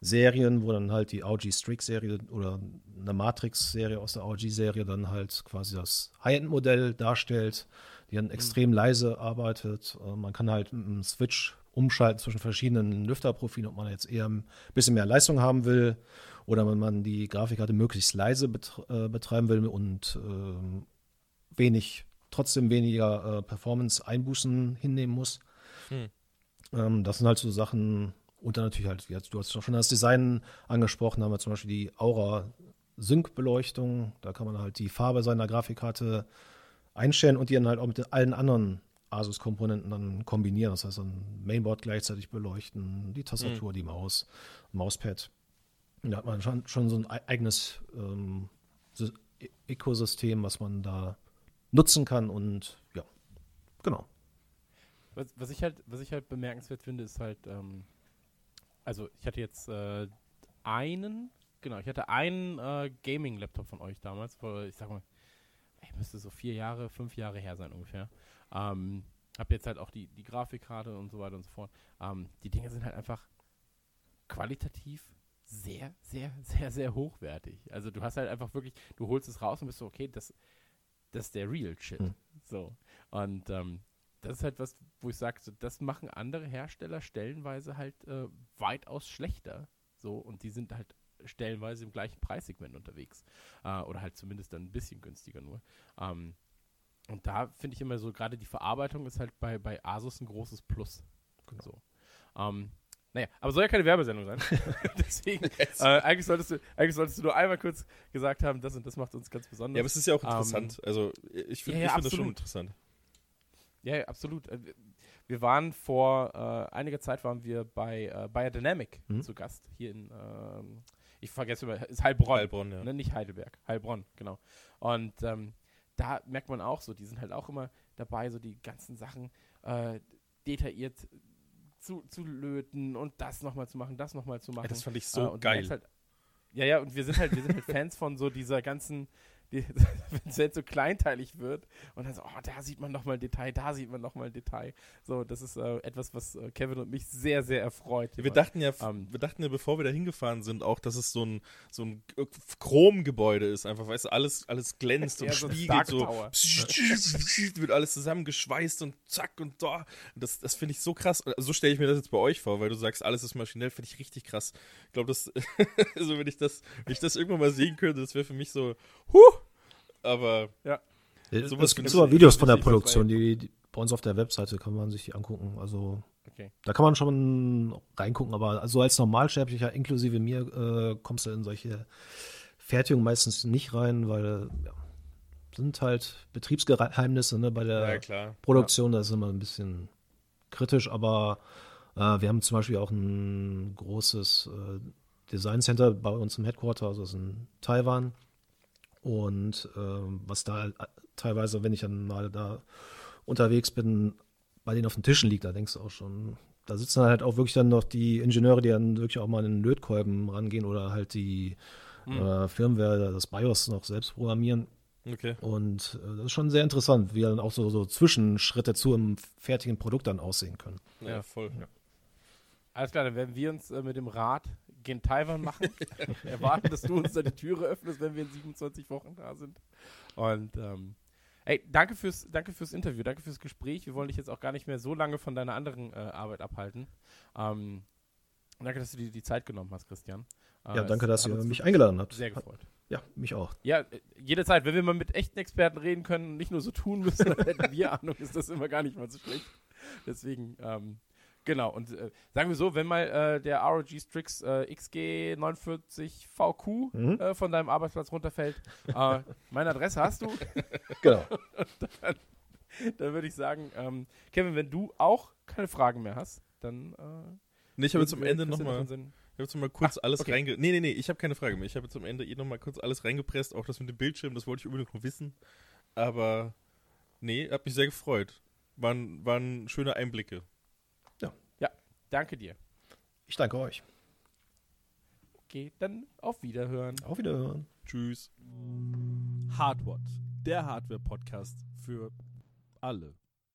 Serien, wo dann halt die AUG Strix-Serie oder eine Matrix-Serie aus der AUG-Serie dann halt quasi das High-End-Modell darstellt, die dann mhm. extrem leise arbeitet. Äh, man kann halt mit einem Switch umschalten zwischen verschiedenen Lüfterprofilen, ob man jetzt eher ein bisschen mehr Leistung haben will oder wenn man die Grafikkarte möglichst leise äh, betreiben will und äh, wenig, trotzdem weniger äh, Performance-Einbußen hinnehmen muss. Hm. Ähm, das sind halt so Sachen, und dann natürlich halt, du hast schon das Design angesprochen, haben wir zum Beispiel die Aura Sync-Beleuchtung. Da kann man halt die Farbe seiner Grafikkarte einstellen und die dann halt auch mit allen anderen Asus-Komponenten dann kombinieren. Das heißt, ein Mainboard gleichzeitig beleuchten, die Tastatur, mhm. die Maus, Mauspad. Da hat man schon, schon so ein eigenes ähm, Ökosystem, was man da nutzen kann und ja, genau. Was, was, ich halt, was ich halt bemerkenswert finde, ist halt, ähm, also ich hatte jetzt äh, einen, genau, ich hatte einen äh, Gaming-Laptop von euch damals, vor, ich sag mal, ich müsste so vier Jahre, fünf Jahre her sein ungefähr. Ähm, hab jetzt halt auch die, die Grafikkarte und so weiter und so fort. Ähm, die Dinge sind halt einfach qualitativ sehr, sehr, sehr, sehr hochwertig. Also du hast halt einfach wirklich, du holst es raus und bist so, okay, das, das ist der Real Shit. Hm. So. Und ähm, das ist halt was, wo ich sage, so, das machen andere Hersteller stellenweise halt äh, weitaus schlechter. So, und die sind halt stellenweise im gleichen Preissegment unterwegs. Äh, oder halt zumindest dann ein bisschen günstiger nur. Ähm, und da finde ich immer so, gerade die Verarbeitung ist halt bei, bei Asus ein großes Plus. Genau. So. Ähm, naja, aber soll ja keine Werbesendung sein. <laughs> <laughs> Deswegen, <laughs> äh, eigentlich, solltest du, eigentlich solltest du nur einmal kurz gesagt haben, das und das macht uns ganz besonders. Ja, aber es ist ja auch interessant. Ähm, also ich, find, ja, ja, ich finde das schon interessant. Ja, ja absolut. Äh, wir waren vor äh, einiger Zeit waren wir bei äh, Biodynamic mhm. zu Gast hier in ähm, ich vergesse immer, ist Heilbronn. Heilbronn, ja. Ne, nicht Heidelberg. Heilbronn, genau. Und ähm, da merkt man auch so, die sind halt auch immer dabei, so die ganzen Sachen äh, detailliert zu, zu löten und das nochmal zu machen, das nochmal zu machen. Ja, das fand ich so äh, geil. Halt, ja, ja, und wir sind halt, wir sind halt Fans von so dieser ganzen <laughs> wenn es jetzt so kleinteilig wird und dann so, oh, da sieht man nochmal ein Detail, da sieht man nochmal ein Detail. So, das ist äh, etwas, was äh, Kevin und mich sehr, sehr erfreut. Wir dachten ja, ähm, wir dachten ja, bevor wir da hingefahren sind, auch, dass es so ein, so ein Chromgebäude ist. Einfach, weißt du, alles, alles glänzt <laughs> und spiegelt so. <laughs> wird alles zusammengeschweißt und zack und da. Das, das finde ich so krass. So stelle ich mir das jetzt bei euch vor, weil du sagst, alles ist maschinell, finde ich richtig krass. Ich glaube, das, also wenn ich das, wenn ich das irgendwann mal sehen könnte, das wäre für mich so, huh, aber ja. Es gibt sogar Videos von der Produktion, die, die, bei uns auf der Webseite kann man sich die angucken. Also okay. da kann man schon reingucken, aber also als Normalsterblicher inklusive mir äh, kommst du in solche Fertigungen meistens nicht rein, weil ja, sind halt Betriebsgeheimnisse ne, bei der ja, Produktion, ja. das ist immer ein bisschen kritisch, aber äh, wir haben zum Beispiel auch ein großes äh, Design Center bei uns im Headquarter, also das ist in Taiwan. Und ähm, was da äh, teilweise, wenn ich dann mal da unterwegs bin, bei denen auf den Tischen liegt, da denkst du auch schon, da sitzen halt auch wirklich dann noch die Ingenieure, die dann wirklich auch mal in den Lötkolben rangehen oder halt die mhm. äh, Firmware, das BIOS noch selbst programmieren. Okay. Und äh, das ist schon sehr interessant, wie dann auch so, so Zwischenschritte zu einem fertigen Produkt dann aussehen können. Ja, voll. Ja. Alles klar, dann werden wir uns äh, mit dem Rad gen Taiwan machen. <laughs> Erwarten, dass du uns da die Türe öffnest, wenn wir in 27 Wochen da sind. Und ähm, ey, danke fürs, danke fürs Interview, danke fürs Gespräch. Wir wollen dich jetzt auch gar nicht mehr so lange von deiner anderen äh, Arbeit abhalten. Ähm, danke, dass du dir die Zeit genommen hast, Christian. Äh, Ja, danke, dass ihr mich eingeladen habt. Sehr gefreut. Ja, mich auch. Ja, äh, jederzeit, wenn wir mal mit echten Experten reden können und nicht nur so tun müssen, dann hätten wir Ahnung, ist das immer gar nicht mal so schlecht. Deswegen, ähm, genau. Und äh, sagen wir so, wenn mal äh, der ROG Strix äh, XG49VQ Mhm. äh, von deinem Arbeitsplatz runterfällt, äh, <laughs> meine Adresse hast du, Genau. <laughs> dann würde ich sagen, ähm, Kevin, wenn du auch keine Fragen mehr hast, dann äh, Nee, ich habe jetzt würden am wir Ende nochmal Ich habe jetzt mal kurz Ah, alles okay. reinge... Nee, nee, nee, ich habe keine Frage mehr. Ich habe jetzt am Ende eh noch mal kurz alles reingepresst, auch das mit dem Bildschirm, das wollte ich unbedingt noch wissen. Aber nee, hat mich sehr gefreut. Waren, waren schöne Einblicke. Danke dir. Ich danke euch. Okay, dann auf Wiederhören. Auf Wiederhören. Tschüss. Hardwatt, der Hardware-Podcast für alle.